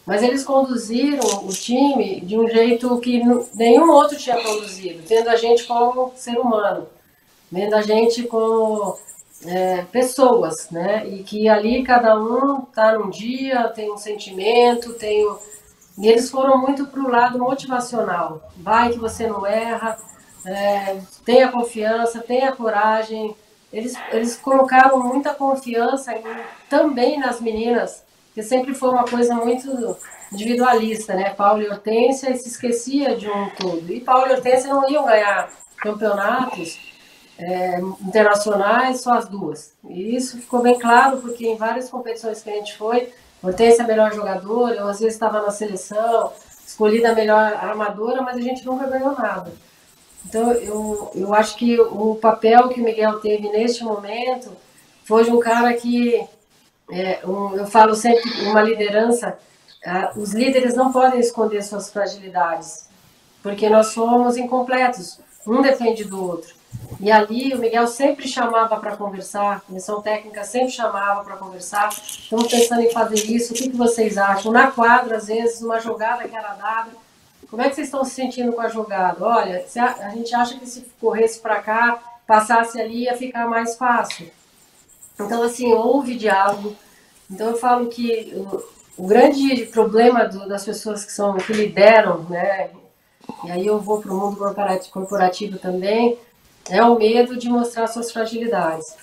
Mas eles conduziram o time de um jeito que nenhum outro tinha conduzido, tendo a gente como ser humano, vendo a gente como é, pessoas, né? E que ali cada um está num dia, tem um sentimento, tem o... E eles foram muito para o lado motivacional. Vai que você não erra, é, tenha confiança, tenha coragem. Eles, eles colocaram muita confiança em, também nas meninas, que sempre foi uma coisa muito individualista, né? Paulo e Hortência se esquecia de um todo. E Paulo e Hortência não iam ganhar campeonatos é, internacionais, só as duas. E isso ficou bem claro, porque em várias competições que a gente foi, Hortência é a melhor jogadora, eu às vezes estava na seleção, escolhida a melhor armadora, mas a gente nunca ganhou nada. Então, eu, eu acho que o papel que o Miguel teve neste momento foi de um cara que, é, um, eu falo sempre, uma liderança, uh, os líderes não podem esconder suas fragilidades, porque nós somos incompletos, um depende do outro. E ali o Miguel sempre chamava para conversar, a comissão técnica sempre chamava para conversar. Estamos pensando em fazer isso, o que, que vocês acham? Na quadra, às vezes, uma jogada que era dada. Como é que vocês estão se sentindo com a jogada? Olha, a gente acha que se corresse para cá, passasse ali, ia ficar mais fácil. Então, assim, houve diálogo. Então, eu falo que o, o grande problema do, das pessoas que são que lideram, né? E aí eu vou para o mundo corporativo também, é o medo de mostrar suas fragilidades.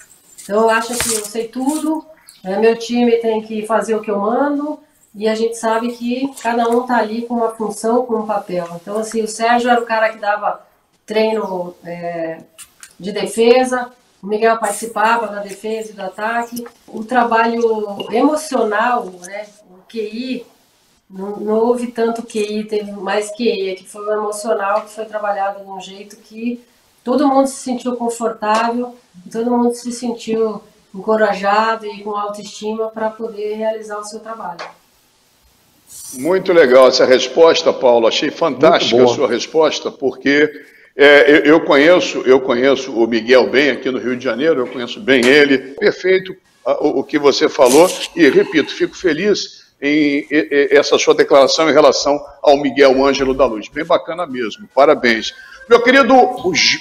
Então, acho que eu sei tudo, né? meu time tem que fazer o que eu mando, e a gente sabe que cada um está ali com uma função, com um papel. Então, assim, o Sérgio era o cara que dava treino é, de defesa, o Miguel participava da defesa e do ataque. O trabalho emocional, né, o QI, não, não houve tanto QI, teve mais QI, que foi o emocional que foi trabalhado de um jeito que todo mundo se sentiu confortável, todo mundo se sentiu encorajado e com autoestima para poder realizar o seu trabalho. Muito legal essa resposta, Paulo. Achei fantástica a sua resposta, porque é, eu, conheço, eu conheço o Miguel bem aqui no Rio de Janeiro, eu conheço bem ele. Perfeito o, o que você falou e repito, fico feliz em, essa sua declaração em relação ao Miguel Ângelo da Luz. Bem bacana mesmo. Parabéns. Meu querido,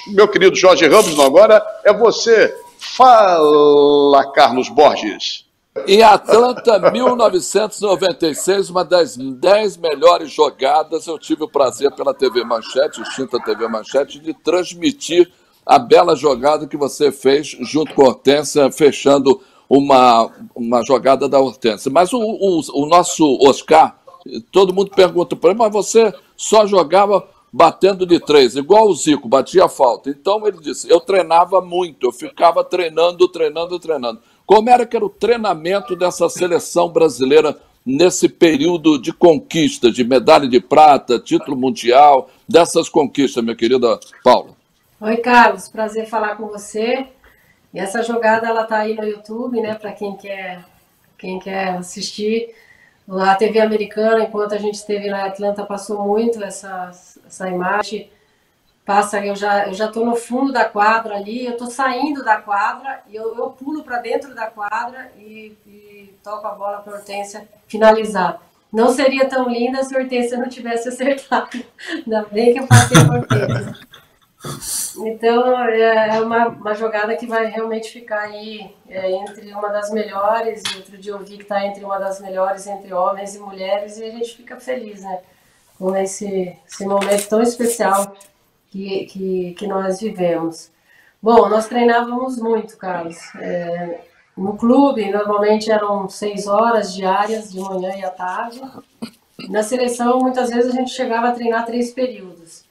meu querido Jorge Ramos, agora é você. Fala, Carlos Borges. Em Atlanta, 1996, uma das dez melhores jogadas, eu tive o prazer pela TV Manchete, extinta TV Manchete, de transmitir a bela jogada que você fez junto com a Hortência, fechando uma, uma jogada da Hortência. Mas o, o, o nosso Oscar, todo mundo pergunta para ele, mas você só jogava batendo de três, igual o Zico, batia falta. Então ele disse: eu treinava muito, eu ficava treinando, treinando, treinando. Como era que era o treinamento dessa seleção brasileira nesse período de conquista, de medalha de prata, título mundial, dessas conquistas, minha querida Paula? Oi, Carlos, prazer falar com você. E essa jogada ela tá aí no YouTube, né, para quem quer quem quer assistir. A TV americana, enquanto a gente esteve em Atlanta, passou muito essa, essa imagem. Passa, eu já eu já tô no fundo da quadra ali, eu tô saindo da quadra e eu, eu pulo para dentro da quadra e, e toco a bola para Hortência finalizar. Não seria tão linda se a Hortência não tivesse acertado. Ainda bem que eu passei a. Então, é, é uma, uma jogada que vai realmente ficar aí é, entre uma das melhores, outro dia eu vi que está entre uma das melhores entre homens e mulheres, e a gente fica feliz, né? Com esse, esse momento tão especial que, que, que nós vivemos. Bom, nós treinávamos muito, Carlos. É, no clube, normalmente eram seis horas diárias, de manhã e à tarde. Na seleção, muitas vezes a gente chegava a treinar três períodos.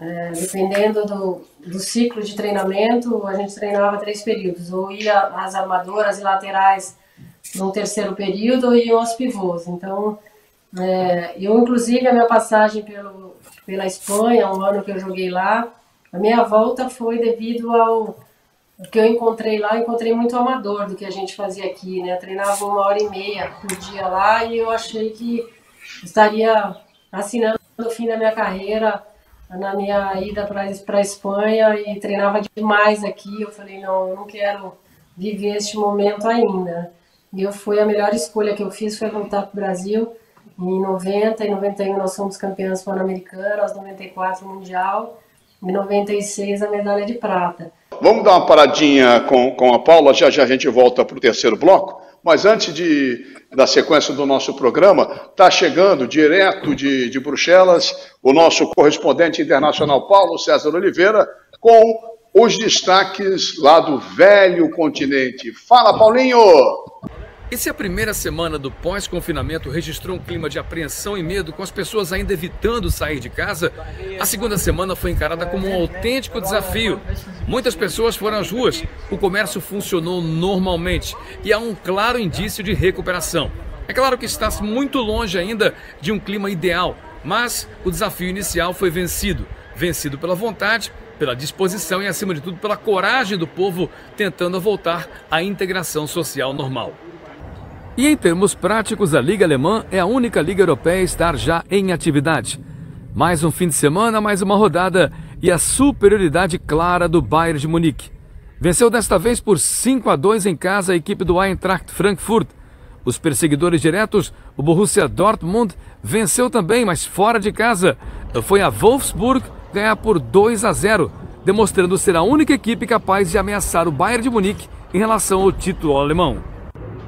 É, dependendo do, do ciclo de treinamento, a gente treinava três períodos, ou ia as armadoras e laterais no terceiro período, ou iam aos pivôs. Então, É, eu, inclusive, a minha passagem pelo, pela Espanha, um ano que eu joguei lá, a minha volta foi devido ao que eu encontrei lá, encontrei muito amador do que a gente fazia aqui, né? Eu treinava uma hora e meia por dia lá e eu achei que estaria assinando o fim da minha carreira na minha ida para a Espanha e treinava demais aqui. Eu falei, não, eu não quero viver este momento ainda. E eu fui a melhor escolha que eu fiz foi voltar para o Brasil. Em 90 e 91 nós fomos campeãs pan-americanas, 94 mundial, em 96 a medalha de prata. Vamos dar uma paradinha com, com a Paula, já já a gente volta para o terceiro bloco. Mas antes de, da sequência do nosso programa, está chegando direto de, de Bruxelas o nosso correspondente internacional Paulo César Oliveira com os destaques lá do velho continente. Fala, Paulinho! E se a primeira semana do pós-confinamento registrou um clima de apreensão e medo, com as pessoas ainda evitando sair de casa, a segunda semana foi encarada como um autêntico desafio. Muitas pessoas foram às ruas, o comércio funcionou normalmente e há um claro indício de recuperação. É claro que está muito longe ainda de um clima ideal, mas o desafio inicial foi vencido vencido pela vontade, pela disposição e, acima de tudo, pela coragem do povo tentando voltar à integração social normal. E em termos práticos, a Liga Alemã é a única liga europeia a estar já em atividade. Mais um fim de semana, mais uma rodada e a superioridade clara do Bayern de Munique. Venceu desta vez por 5 a 2 em casa a equipe do Eintracht Frankfurt. Os perseguidores diretos, o Borussia Dortmund, venceu também, mas fora de casa. Foi a Wolfsburg ganhar por 2 a 0, demonstrando ser a única equipe capaz de ameaçar o Bayern de Munique em relação ao título alemão.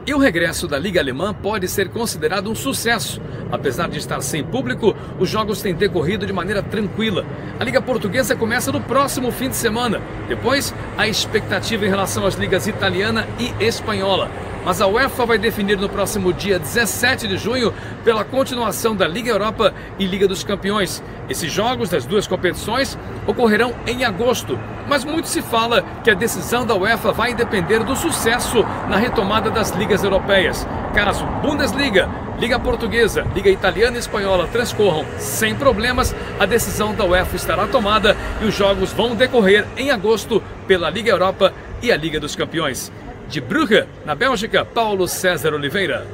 E o regresso da Liga Alemã pode ser considerado um sucesso. Apesar de estar sem público, os jogos têm decorrido de maneira tranquila. A Liga Portuguesa começa no próximo fim de semana. Depois, a expectativa em relação às ligas italiana e espanhola mas a UEFA vai definir no próximo dia 17 de junho pela continuação da Liga Europa e Liga dos Campeões. Esses jogos das duas competições ocorrerão em agosto, mas muito se fala que a decisão da UEFA vai depender do sucesso na retomada das ligas europeias. Caso Bundesliga, Liga Portuguesa, Liga Italiana e Espanhola transcorram sem problemas, a decisão da UEFA estará tomada e os jogos vão decorrer em agosto pela Liga Europa e a Liga dos Campeões. De Brugge, na Bélgica, Paulo César Oliveira.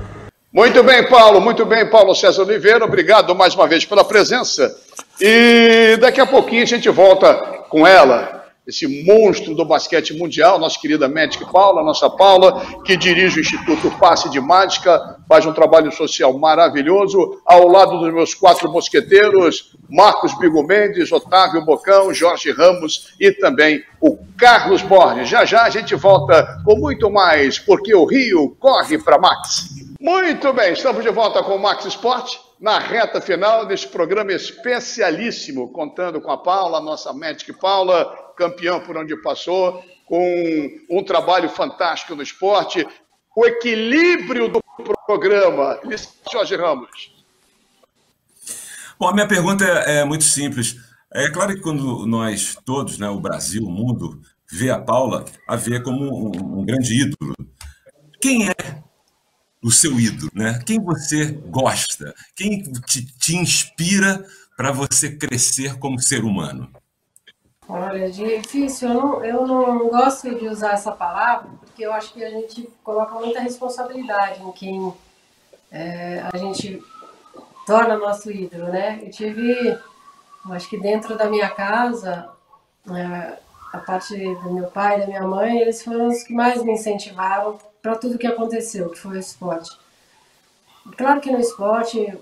Muito bem, Paulo, muito bem, Paulo César Oliveira. Obrigado mais uma vez pela presença. E daqui a pouquinho a gente volta com ela, esse monstro do basquete mundial, nossa querida Magic Paula, nossa Paula, que dirige o Instituto Passe de Mágica, faz um trabalho social maravilhoso, ao lado dos meus quatro mosqueteiros, Marcos Bigo Mendes, Otávio Bocão, Jorge Ramos e também o Carlos Borges. Já já a gente volta com muito mais, porque o Rio corre para Max. Muito bem, estamos de volta com o Max Esporte na reta final deste programa especialíssimo, contando com a Paula, nossa Magic Paula, campeã por onde passou, com um trabalho fantástico no esporte, o equilíbrio do programa. Jorge Ramos. Bom, a minha pergunta é, é muito simples. É claro que quando nós todos, né, o Brasil, o mundo, vê a Paula, a vê como um, um grande ídolo. Quem é o seu ídolo, né? Quem você gosta? Quem te, te inspira para você crescer como ser humano? Olha, difícil. Eu não, eu não gosto de usar essa palavra, porque eu acho que a gente coloca muita responsabilidade em quem é, a gente torna nosso ídolo, né? Eu tive, eu acho que dentro da minha casa, é, a parte do meu pai e da minha mãe, eles foram os que mais me incentivaram para tudo que aconteceu, que foi o esporte. Claro que no esporte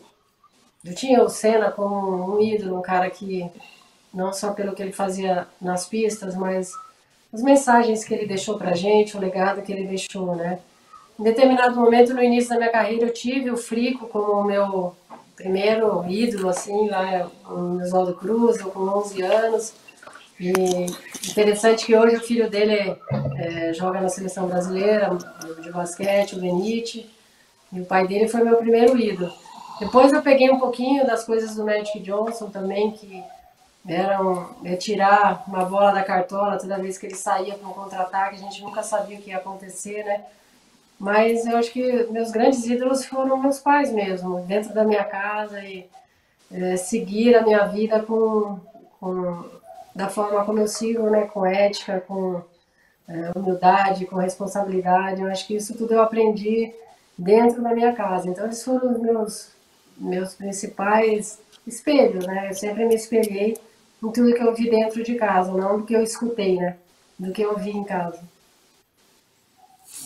eu tinha o Senna como um ídolo, um cara que não só pelo que ele fazia nas pistas, mas as mensagens que ele deixou pra gente, o legado que ele deixou, né? Em determinado momento, no início da minha carreira, eu tive o Frico como o meu primeiro ídolo, assim, lá no Oswaldo Cruz, eu com 11 anos. E interessante que hoje o filho dele é, joga na seleção brasileira de basquete, o Benite, e o pai dele foi meu primeiro ídolo. Depois eu peguei um pouquinho das coisas do Magic Johnson também, que era um, é tirar uma bola da cartola toda vez que ele saía para um contra-ataque, a gente nunca sabia o que ia acontecer, né? Mas eu acho que meus grandes ídolos foram meus pais mesmo, dentro da minha casa e é, seguir a minha vida com, com, da forma como eu sigo, né, com ética, com é, humildade, com responsabilidade. Eu acho que isso tudo eu aprendi dentro da minha casa. Então eles foram os meus meus principais espelhos, né? Eu sempre me espelhei em tudo que eu vi dentro de casa, não do que eu escutei, né? Do que eu vi em casa.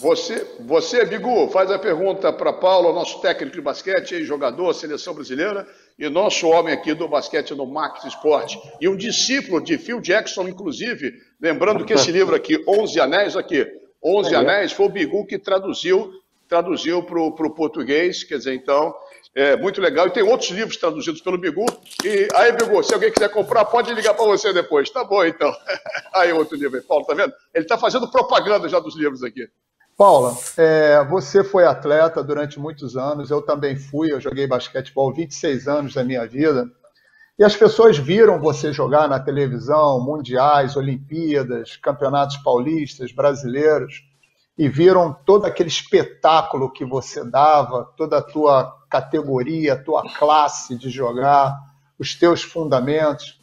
Você, você Bigu, faz a pergunta para Paulo, nosso técnico de basquete, jogador, seleção brasileira, e nosso homem aqui do basquete no Max Esporte, e um discípulo de Phil Jackson, inclusive, lembrando que esse livro aqui, Onze Anéis, aqui, Onze Anéis, foi o Bigu que traduziu traduziu para o português, quer dizer, então, é muito legal. E tem outros livros traduzidos pelo Bigu. E aí, Bigu, se alguém quiser comprar, pode ligar para você depois. Tá bom, então. Aí, outro livro aí. Paulo, tá vendo? Ele está fazendo propaganda já dos livros aqui. Paula, é, você foi atleta durante muitos anos, eu também fui, eu joguei basquetebol 26 anos da minha vida, e as pessoas viram você jogar na televisão, mundiais, Olimpíadas, campeonatos paulistas, brasileiros, e viram todo aquele espetáculo que você dava, toda a tua categoria, a tua classe de jogar, os teus fundamentos.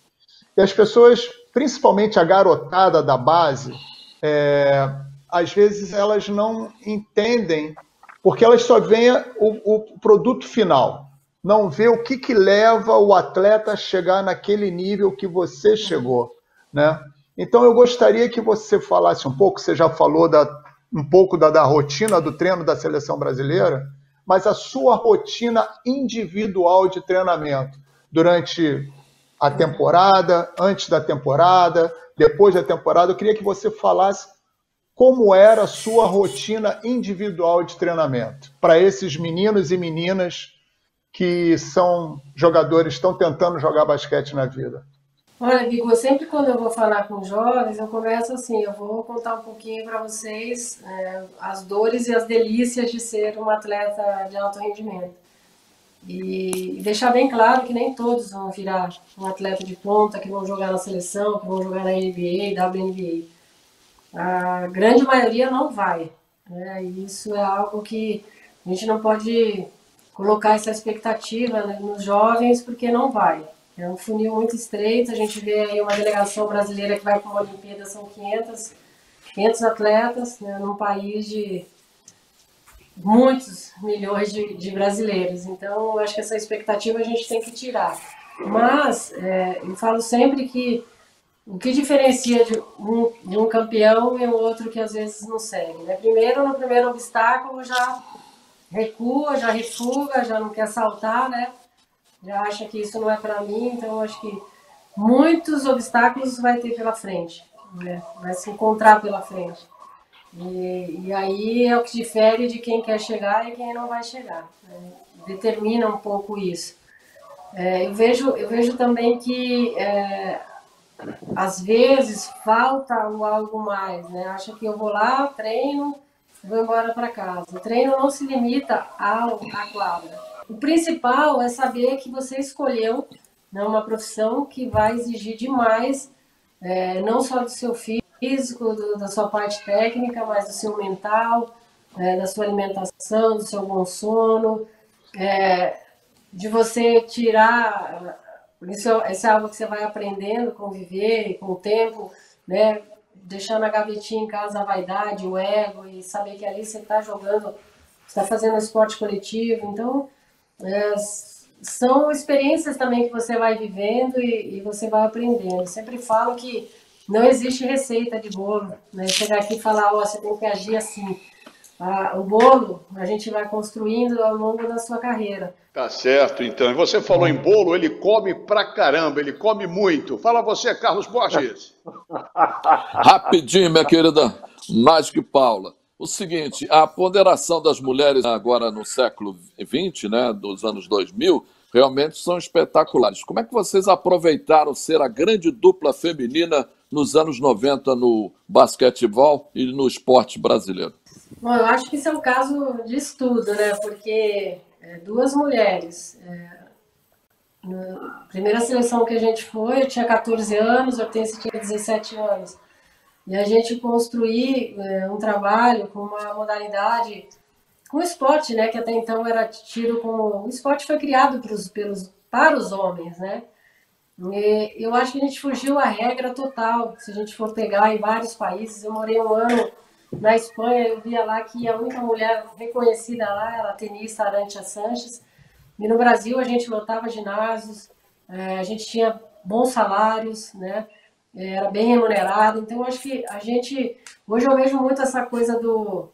E as pessoas, principalmente a garotada da base, é, às vezes elas não entendem, porque elas só veem o, o produto final, não vê o que, que leva o atleta a chegar naquele nível que você chegou, né? Então eu gostaria que você falasse um pouco, você já falou da, um pouco da, da rotina do treino da seleção brasileira, mas a sua rotina individual de treinamento durante a temporada, antes da temporada, depois da temporada. Eu queria que você falasse como era a sua rotina individual de treinamento para esses meninos e meninas que são jogadores, estão tentando jogar basquete na vida? Olha, Vigo, sempre quando eu vou falar com jovens, eu começo assim, eu vou contar um pouquinho para vocês é, as dores e as delícias de ser um atleta de alto rendimento. E deixar bem claro que nem todos vão virar um atleta de ponta, que vão jogar na seleção, que vão jogar na NBA, WNBA. A grande maioria não vai. Né? E isso é algo que a gente não pode colocar essa expectativa né, nos jovens, porque não vai. É um funil muito estreito. A gente vê aí uma delegação brasileira que vai para uma Olimpíada, são 500, 500 atletas, né, num país de muitos milhões de, de brasileiros. Então, eu acho que essa expectativa a gente tem que tirar. Mas, é, eu falo sempre que o que diferencia de um, de um campeão e um outro que às vezes não segue? Né? Primeiro, no primeiro obstáculo, já recua, já refuga, já não quer saltar, né? Já acha que isso não é para mim, então acho que muitos obstáculos vai ter pela frente, né? vai se encontrar pela frente. E, e, aí é o que difere de quem quer chegar e quem não vai chegar. Né? Determina um pouco isso. É, eu, vejo, eu vejo também que é, às vezes falta algo mais, né? Acha que eu vou lá, treino, vou embora para casa. O treino não se limita ao, à quadra. O principal é saber que você escolheu né, uma profissão que vai exigir demais, é, não só do seu físico, do, da sua parte técnica, mas do seu mental, é, da sua alimentação, do seu bom sono, é, de você tirar isso, isso é algo que você vai aprendendo, conviver com o tempo, né? Na gavetinha em casa a vaidade, o ego e saber que ali você está jogando, está fazendo esporte coletivo. Então, é, são experiências também que você vai vivendo e, e, você vai aprendendo. Eu sempre falo que não existe receita de bolo. Né? Chegar aqui e falar, ó, oh, você tem que agir assim. Ah, o bolo a gente vai construindo ao longo da sua carreira. Tá certo, então. E você falou em bolo, ele come pra caramba, ele come muito. Fala você, Carlos Borges. Rapidinho, minha querida Mágica Paula. O seguinte, a ponderação das mulheres agora no século XX, né, dos anos 2000, realmente são espetaculares. Como é que vocês aproveitaram ser a grande dupla feminina nos anos 90 no basquetebol e no esporte brasileiro? Bom, eu acho que isso é um caso de estudo, né? Porque é, duas mulheres. É, na primeira seleção que a gente foi, eu tinha 14 anos, a Hortência tinha 17 anos. E a gente construir é, um trabalho com uma modalidade, com esporte, né, que até então era tido como. O esporte foi criado pros, pelos, para os homens, né? E eu acho que a gente fugiu à regra total. Se a gente for pegar em vários países, eu morei um ano na Espanha, eu via lá que a única mulher reconhecida lá era a tenista Arantia Sanches. E no Brasil a gente lotava ginásios, é, a gente tinha bons salários, né? Era bem remunerado. Então, acho que a gente. Hoje eu vejo muito essa coisa do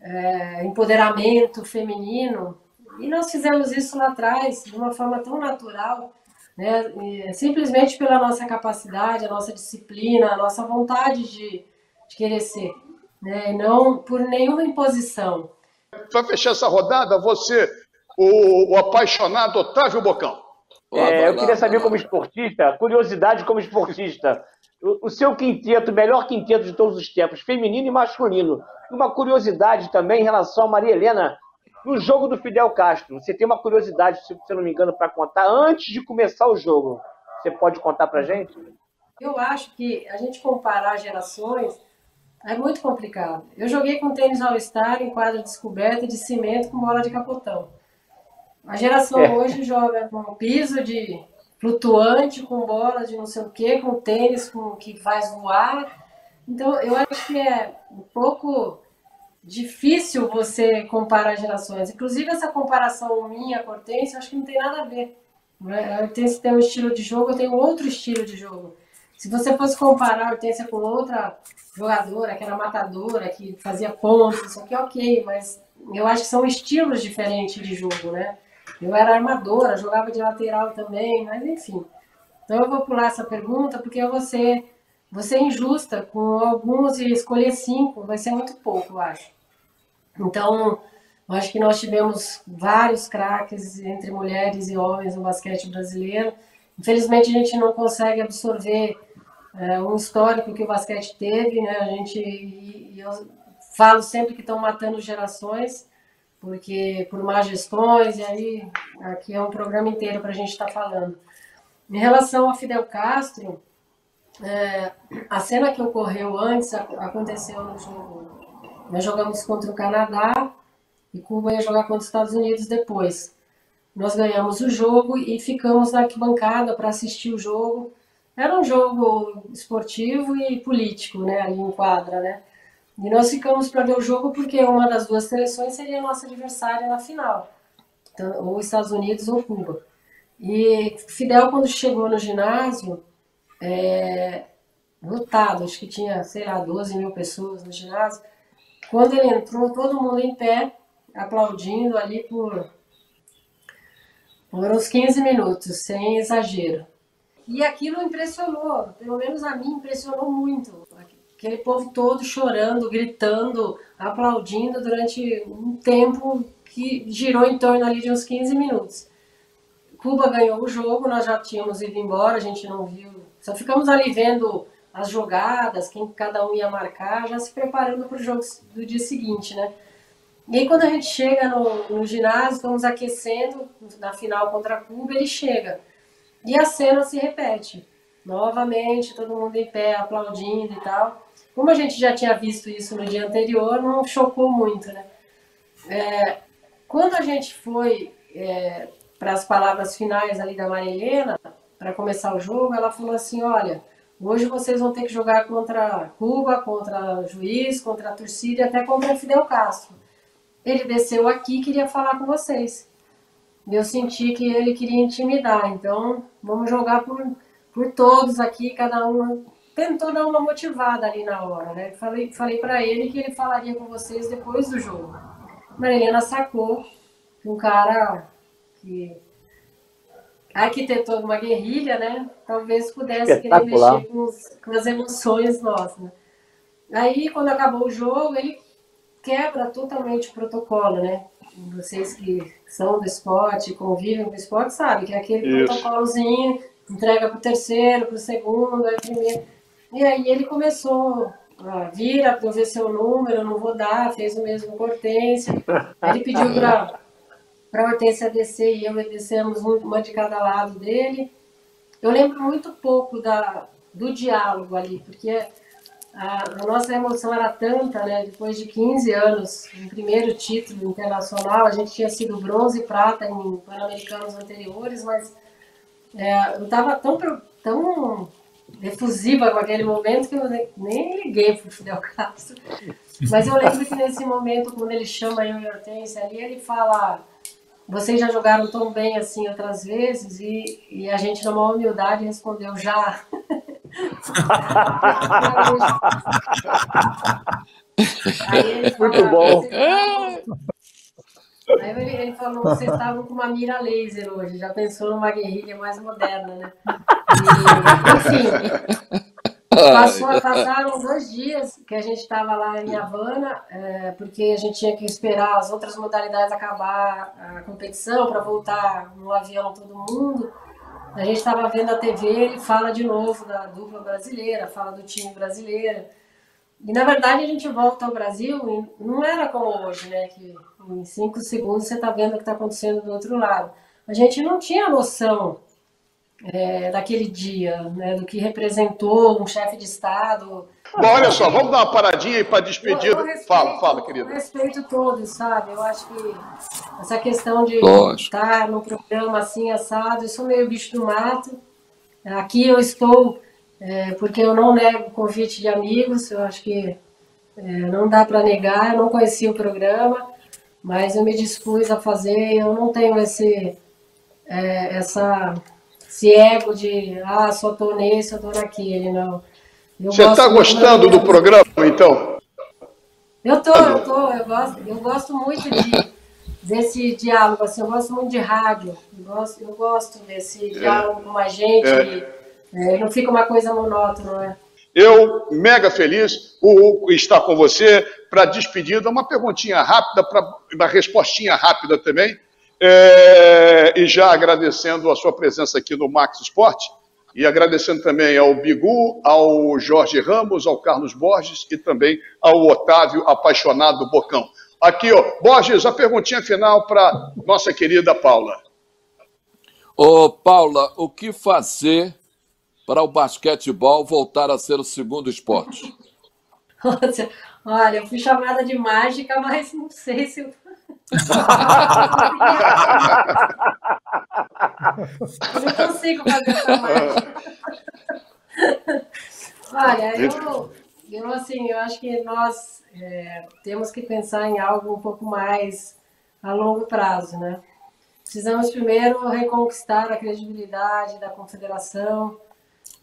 é, empoderamento feminino. E nós fizemos isso lá atrás, de uma forma tão natural, né? simplesmente pela nossa capacidade, a nossa disciplina, a nossa vontade de, de querer ser. Né? E não por nenhuma imposição. Para fechar essa rodada, você, o, o apaixonado Otávio Bocão. É, eu queria saber como esportista, curiosidade como esportista, o, o, seu quinteto, melhor quinteto de todos os tempos, feminino e masculino. Uma curiosidade também em relação a Maria Helena, no jogo do Fidel Castro. Você tem uma curiosidade, se eu não me engano, para contar antes de começar o jogo. Você pode contar para gente? Eu acho que a gente comparar gerações é muito complicado. Eu joguei com tênis All-Star em quadra descoberta de cimento com bola de capotão. A geração é. hoje joga com piso de flutuante, com bola de não sei o que, com tênis com, que faz voar. Então, eu acho que é um pouco difícil você comparar gerações. Inclusive, essa comparação minha com a Hortência, acho que não tem nada a ver. A Hortência tem um estilo de jogo, eu tenho outro estilo de jogo. Se você fosse comparar a Hortência com outra jogadora, que era matadora, que fazia pontos, isso aqui, ok, mas eu acho que são estilos diferentes de jogo, né? Eu era armadora, jogava de lateral também, mas enfim. Então eu vou pular essa pergunta porque eu vou ser, vou ser injusta com alguns e escolher cinco vai ser muito pouco, eu acho. Então, eu acho que nós tivemos vários craques entre mulheres e homens no basquete brasileiro. Infelizmente, a gente não consegue absorver é, histórico que o basquete teve, né? A gente, e eu falo sempre que estão matando gerações, porque por más gestões, e aí aqui é um programa inteiro para a gente estar tá falando. Em relação a Fidel Castro, é, a cena que ocorreu antes aconteceu no jogo. Nós jogamos contra o Canadá e Cuba ia jogar contra os Estados Unidos depois. Nós ganhamos o jogo e ficamos na arquibancada para assistir o jogo. Era um jogo esportivo e político, né, ali em quadra, né? E nós ficamos para ver o jogo porque uma das duas seleções seria a nossa adversária na final, então, ou Estados Unidos ou Cuba. E Fidel, quando chegou no ginásio, é, lotado, acho que tinha, sei lá, 12 mil pessoas no ginásio. Quando ele entrou, todo mundo em pé, aplaudindo ali por, por uns 15 minutos, sem exagero. E aquilo impressionou, pelo menos a mim impressionou muito aquele povo todo chorando, gritando, aplaudindo durante um tempo que girou em torno ali de uns 15 minutos. Cuba ganhou o jogo, nós já tínhamos ido embora, a gente não viu, só ficamos ali vendo as jogadas, quem cada um ia marcar, já se preparando para o jogo do dia seguinte, né? E aí quando a gente chega no, no ginásio, estamos aquecendo na final contra Cuba, ele chega. E a cena se repete. Novamente, todo mundo em pé, aplaudindo e tal. Como a gente já tinha visto isso no dia anterior, não chocou muito, né? É, quando a gente foi é, para as palavras finais ali da Maria Helena, para começar o jogo, ela falou assim, olha, hoje vocês vão ter que jogar contra Cuba, contra o juiz, contra a torcida e até contra Fidel Castro. Ele desceu aqui e queria falar com vocês. Eu senti que ele queria intimidar, então vamos jogar por, por todos aqui, cada um tentou dar uma motivada ali na hora, né? Falei, falei para ele que ele falaria com vocês depois do jogo. Marilena sacou que um cara que arquitetou uma guerrilha, né? Talvez pudesse querer mexer com, os, com, as emoções nossas. Né? Aí, quando acabou o jogo, ele quebra totalmente o protocolo, né? Vocês que são do esporte, convivem com o esporte, sabem que é aquele Isso. protocolozinho entrega para o terceiro, para o segundo, aí primeiro. E aí ele começou, a para eu ver seu número, não vou dar, fez o mesmo com a Hortência. Ele pediu para a Hortência descer e eu descemos uma de cada lado dele. Eu lembro muito pouco da, do diálogo ali, porque a, a, nossa emoção era tanta, né? Depois de 15 anos, um primeiro título internacional, a gente tinha sido bronze e prata em Pan-Americanos anteriores, mas é, eu estava tão, tão efusiva com aquele momento que eu nem liguei para o Fidel Castro. Mas eu lembro que nesse momento, quando ele chama eu e a Hortência ali, ele fala vocês já jogaram tão bem assim outras vezes e, e a gente, numa humildade, respondeu já. Aí ele falou, Muito bom. Aí ele, ele falou, vocês estavam com uma mira laser hoje, já pensou numa guerrilha mais moderna, né? E, enfim, Passou, passaram dois dias que a gente estava lá em Havana, é, porque a gente tinha que esperar as outras modalidades acabar a competição para voltar no avião todo mundo. A gente estava vendo a TV, ele fala de novo da dupla brasileira, fala do time brasileiro. E na verdade a gente volta ao Brasil e não era como hoje, né? Que em cinco segundos você está vendo o que está acontecendo do outro lado. A gente não tinha noção é, daquele dia, né, do que representou um chefe de Estado. Bom, olha só, vamos dar uma paradinha para despedir. Eu, eu respeito, fala, fala, querido. Eu respeito todos, sabe? Eu acho que essa questão de Lógico. estar no programa assim, assado, eu sou meio bicho do mato. Aqui eu estou é, porque eu não nego convite de amigos, eu acho que é, não dá para negar, eu não conhecia o programa, mas eu me dispus a fazer, eu não tenho esse, é, essa esse ego de, ah, só tô nesse, eu tô naquele, não. Eu Você está gostando do programa, então? Eu tô, eu tô, eu gosto, eu gosto muito de, desse diálogo, assim, eu gosto muito de rádio, eu gosto, eu gosto desse é. diálogo com a gente, é. É, não fica uma coisa monótona, né? Eu, mega feliz, o estar com você para despedida. Uma perguntinha rápida, para uma respostinha rápida também. É, e já agradecendo a sua presença aqui no Max Esporte, e agradecendo também ao Bigu, ao Jorge Ramos, ao Carlos Borges e também ao Otávio, apaixonado Bocão. Aqui, ó, Borges, a perguntinha final para nossa querida Paula. Ô, Paula, o que fazer para o basquetebol voltar a ser o segundo esporte? Olha, eu fui chamada de mágica, mas não sei se eu não consigo fazer essa mágica. Olha, eu, eu assim, eu acho que nós é, temos que pensar em algo um pouco mais a longo prazo, né? Precisamos primeiro reconquistar a credibilidade da confederação,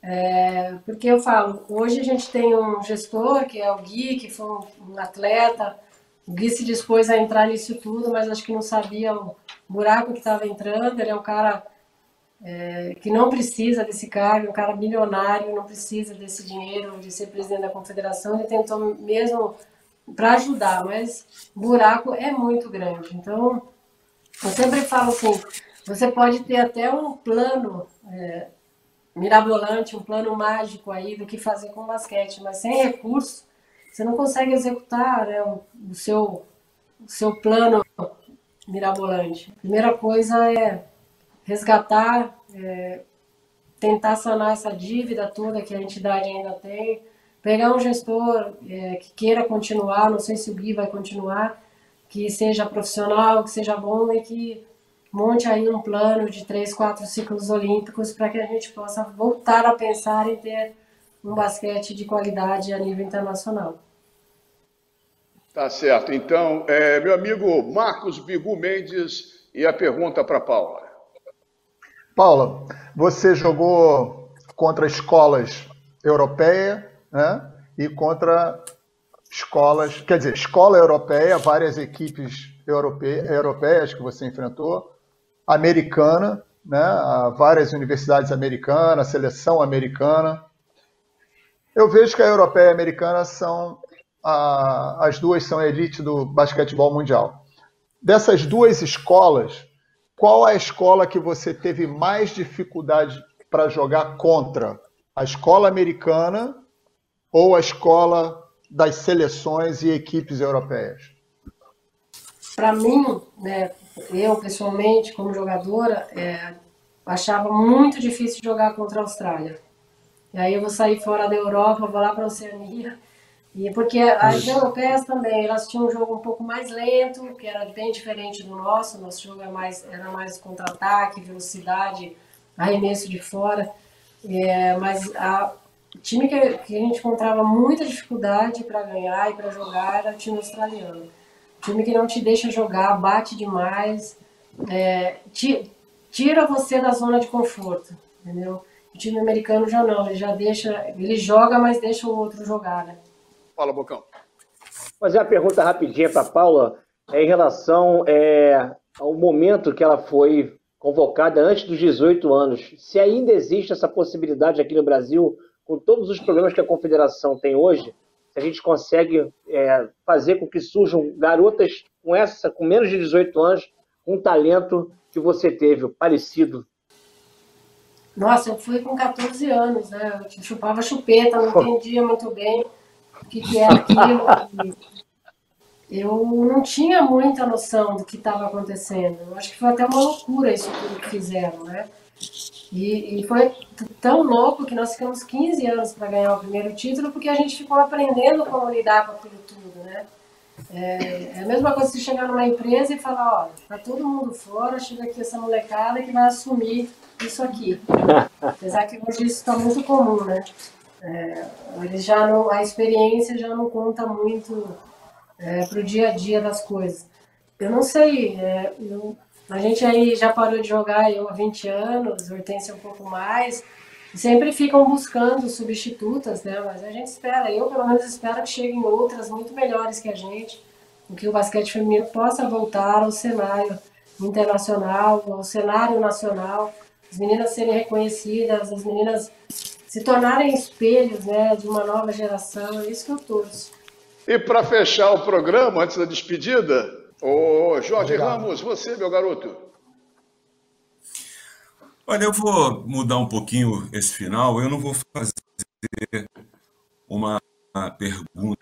é, porque eu falo, hoje a gente tem um gestor, que é o Gui, que foi um atleta, o Gui se dispôs a entrar nisso tudo, mas acho que não sabia o buraco que estava entrando, ele é um cara é, que não precisa desse cargo, um cara milionário, não precisa desse dinheiro de ser presidente da confederação, ele tentou mesmo para ajudar, mas o buraco é muito grande. Então, eu sempre falo assim, você pode ter até um plano é, mirabolante, um plano mágico aí do que fazer com o basquete, mas sem recurso, você não consegue executar né, o, seu, o seu plano mirabolante. A primeira coisa é resgatar, é, tentar sanar essa dívida toda que a entidade ainda tem, pegar um gestor é, que queira continuar, não sei se o Gui vai continuar, que seja profissional, que seja bom e que monte aí um plano de três, quatro ciclos olímpicos para que a gente possa voltar a pensar em ter um basquete de qualidade a nível internacional. Tá certo. Então, é, meu amigo Marcos Bigu Mendes e a pergunta para Paula. Paula, você jogou contra escolas europeias né, e contra escolas, quer dizer, escola europeia, várias equipes europeias que você enfrentou americana, né? várias universidades americanas, seleção americana. Eu vejo que a europeia e a americana são a, as duas são elite do basquetebol mundial. Dessas duas escolas, qual a escola que você teve mais dificuldade para jogar contra? A escola americana ou a escola das seleções e equipes europeias? Para mim, né, eu pessoalmente, como jogadora, é, achava muito difícil jogar contra a Austrália. E aí eu vou sair fora da Europa, vou lá para a Oceania. E porque as europeias também, elas tinham um jogo um pouco mais lento, que era bem diferente do nosso. Nosso jogo era mais, era mais contra-ataque, velocidade, arremesso de fora. É, mas a, o time que, que, a gente encontrava muita dificuldade para ganhar e para jogar era o time australiano. Time que não te deixa jogar, bate demais, é, te, tira você da zona de conforto, entendeu? O time americano já não, ele já deixa, ele joga, mas deixa o outro jogar, né? Fala, Bocão. Fazer uma pergunta rapidinha para Paula é em relação é, ao momento que ela foi convocada antes dos 18 anos. Se ainda existe essa possibilidade aqui no Brasil, com todos os problemas que a confederação tem hoje, se a gente consegue é, fazer com que surjam garotas com essa, com menos de 18 anos, um talento que você teve, parecido. Nossa, eu fui com 14 anos, né? Eu chupava chupeta, não entendia muito bem o que, que era aquilo. Eu não tinha muita noção do que estava acontecendo. Eu acho que foi até uma loucura isso tudo que fizeram, né? E, e foi tão louco que nós ficamos 15 anos para ganhar o primeiro título, porque a gente ficou aprendendo como lidar com aquilo tudo, né? É, é a mesma coisa se chegar numa empresa e falar, ó, tá todo mundo fora, chega aqui essa molecada que vai assumir isso aqui. Apesar que hoje isso está muito comum, né? É, eles já não, a experiência já não conta muito é, para o dia a dia das coisas. Eu não sei, é, eu, a gente aí já parou de jogar eu há 20 anos, Hortência um pouco mais, sempre ficam buscando substitutas, né? Mas a gente espera, eu pelo menos espero que cheguem outras muito melhores que a gente, que o basquete feminino possa voltar ao cenário internacional, ao cenário nacional, as meninas serem reconhecidas, as meninas se tornarem espelhos né, de uma nova geração. É isso que eu torço. E para fechar o programa, antes da despedida, o Jorge Obrigado. Ramos, você, meu garoto. Olha, eu vou mudar um pouquinho esse final. Eu não vou fazer uma pergunta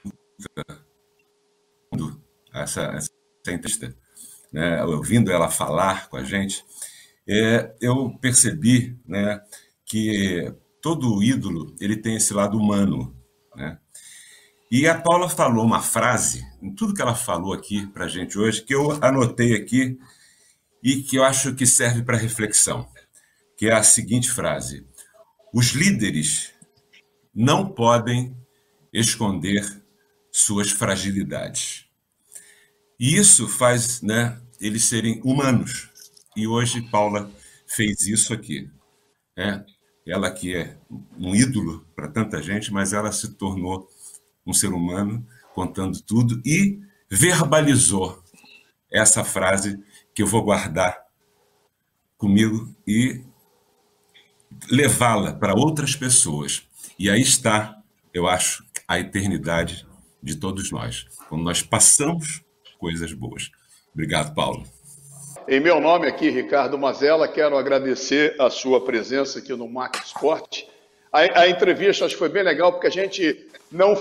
essa, essa entrevista, né, ouvindo ela falar com a gente, é, eu percebi né, que todo ídolo ele tem esse lado humano. Né? E a Paula falou uma frase, em tudo que ela falou aqui para a gente hoje, que eu anotei aqui e que eu acho que serve para reflexão, que é a seguinte frase: os líderes não podem esconder suas fragilidades. E isso faz né, eles serem humanos. E hoje Paula fez isso aqui. Né? ela que é um ídolo para tanta gente, mas ela se tornou um ser humano contando tudo e verbalizou essa frase que eu vou guardar comigo e levá-la para outras pessoas. E aí está, eu acho, a eternidade de todos nós, quando nós passamos coisas boas. Obrigado, Paulo. Em meu nome aqui, Ricardo Mazella, quero agradecer a sua presença aqui no Max Sport. A, a entrevista acho que foi bem legal, porque a gente não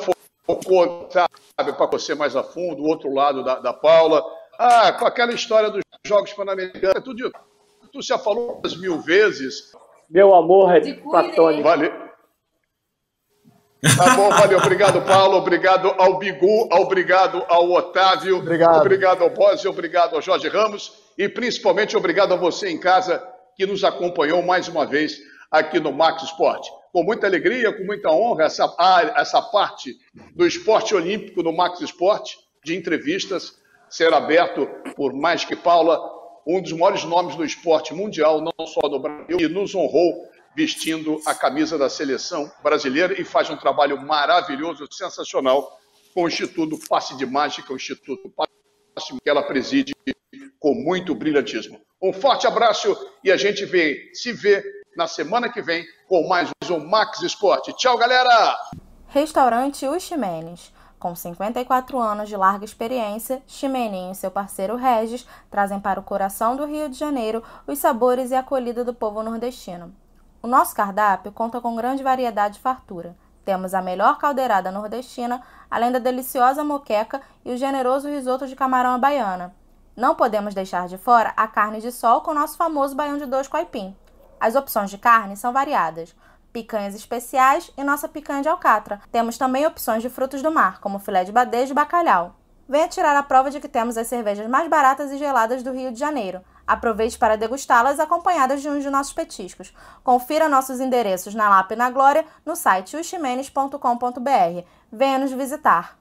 focou, sabe, para você mais a fundo, o outro lado da, da Paula. Ah, com aquela história dos Jogos Pan-Americanos, é tudo, tu já falou mil vezes. Meu amor é platônico. Valeu. Tá bom, valeu. Obrigado, Paulo. Obrigado ao Bigu, obrigado ao Otávio. Obrigado. Obrigado ao Bose, obrigado ao Jorge Ramos e principalmente obrigado a você em casa que nos acompanhou mais uma vez aqui no Max Esporte. Com muita alegria, com muita honra, essa, essa parte do esporte olímpico no Max Esporte, de entrevistas, ser aberto por mais que Paula, um dos maiores nomes do esporte mundial, não só no Brasil, e nos honrou vestindo a camisa da seleção brasileira e faz um trabalho maravilhoso, sensacional, com o Instituto Passe de Mágica, o Instituto Passe que ela preside com muito brilhantismo. Um forte abraço e a gente vê, se vê na semana que vem com mais um Max Esporte. Tchau, galera! Restaurante Os Ximenes. Com 54 anos de larga experiência, Ximeninho e seu parceiro Regis trazem para o coração do Rio de Janeiro os sabores e a acolhida do povo nordestino. O nosso cardápio conta com grande variedade e fartura. Temos a melhor caldeirada nordestina, além da deliciosa moqueca e o generoso risoto de camarão à baiana. Não podemos deixar de fora a carne de sol com o nosso famoso baião de dois com. As opções de carne são variadas. picanhas especiais e nossa picanha de alcatra. Temos também opções de frutos do mar, como filé de badejo e bacalhau. Venha tirar a prova de que temos as cervejas mais baratas e geladas do Rio de Janeiro. Aproveite para degustá-las acompanhadas de um de nossos petiscos. Confira nossos endereços na Lapa e na Glória no site uximenes.com.br. Venha nos visitar.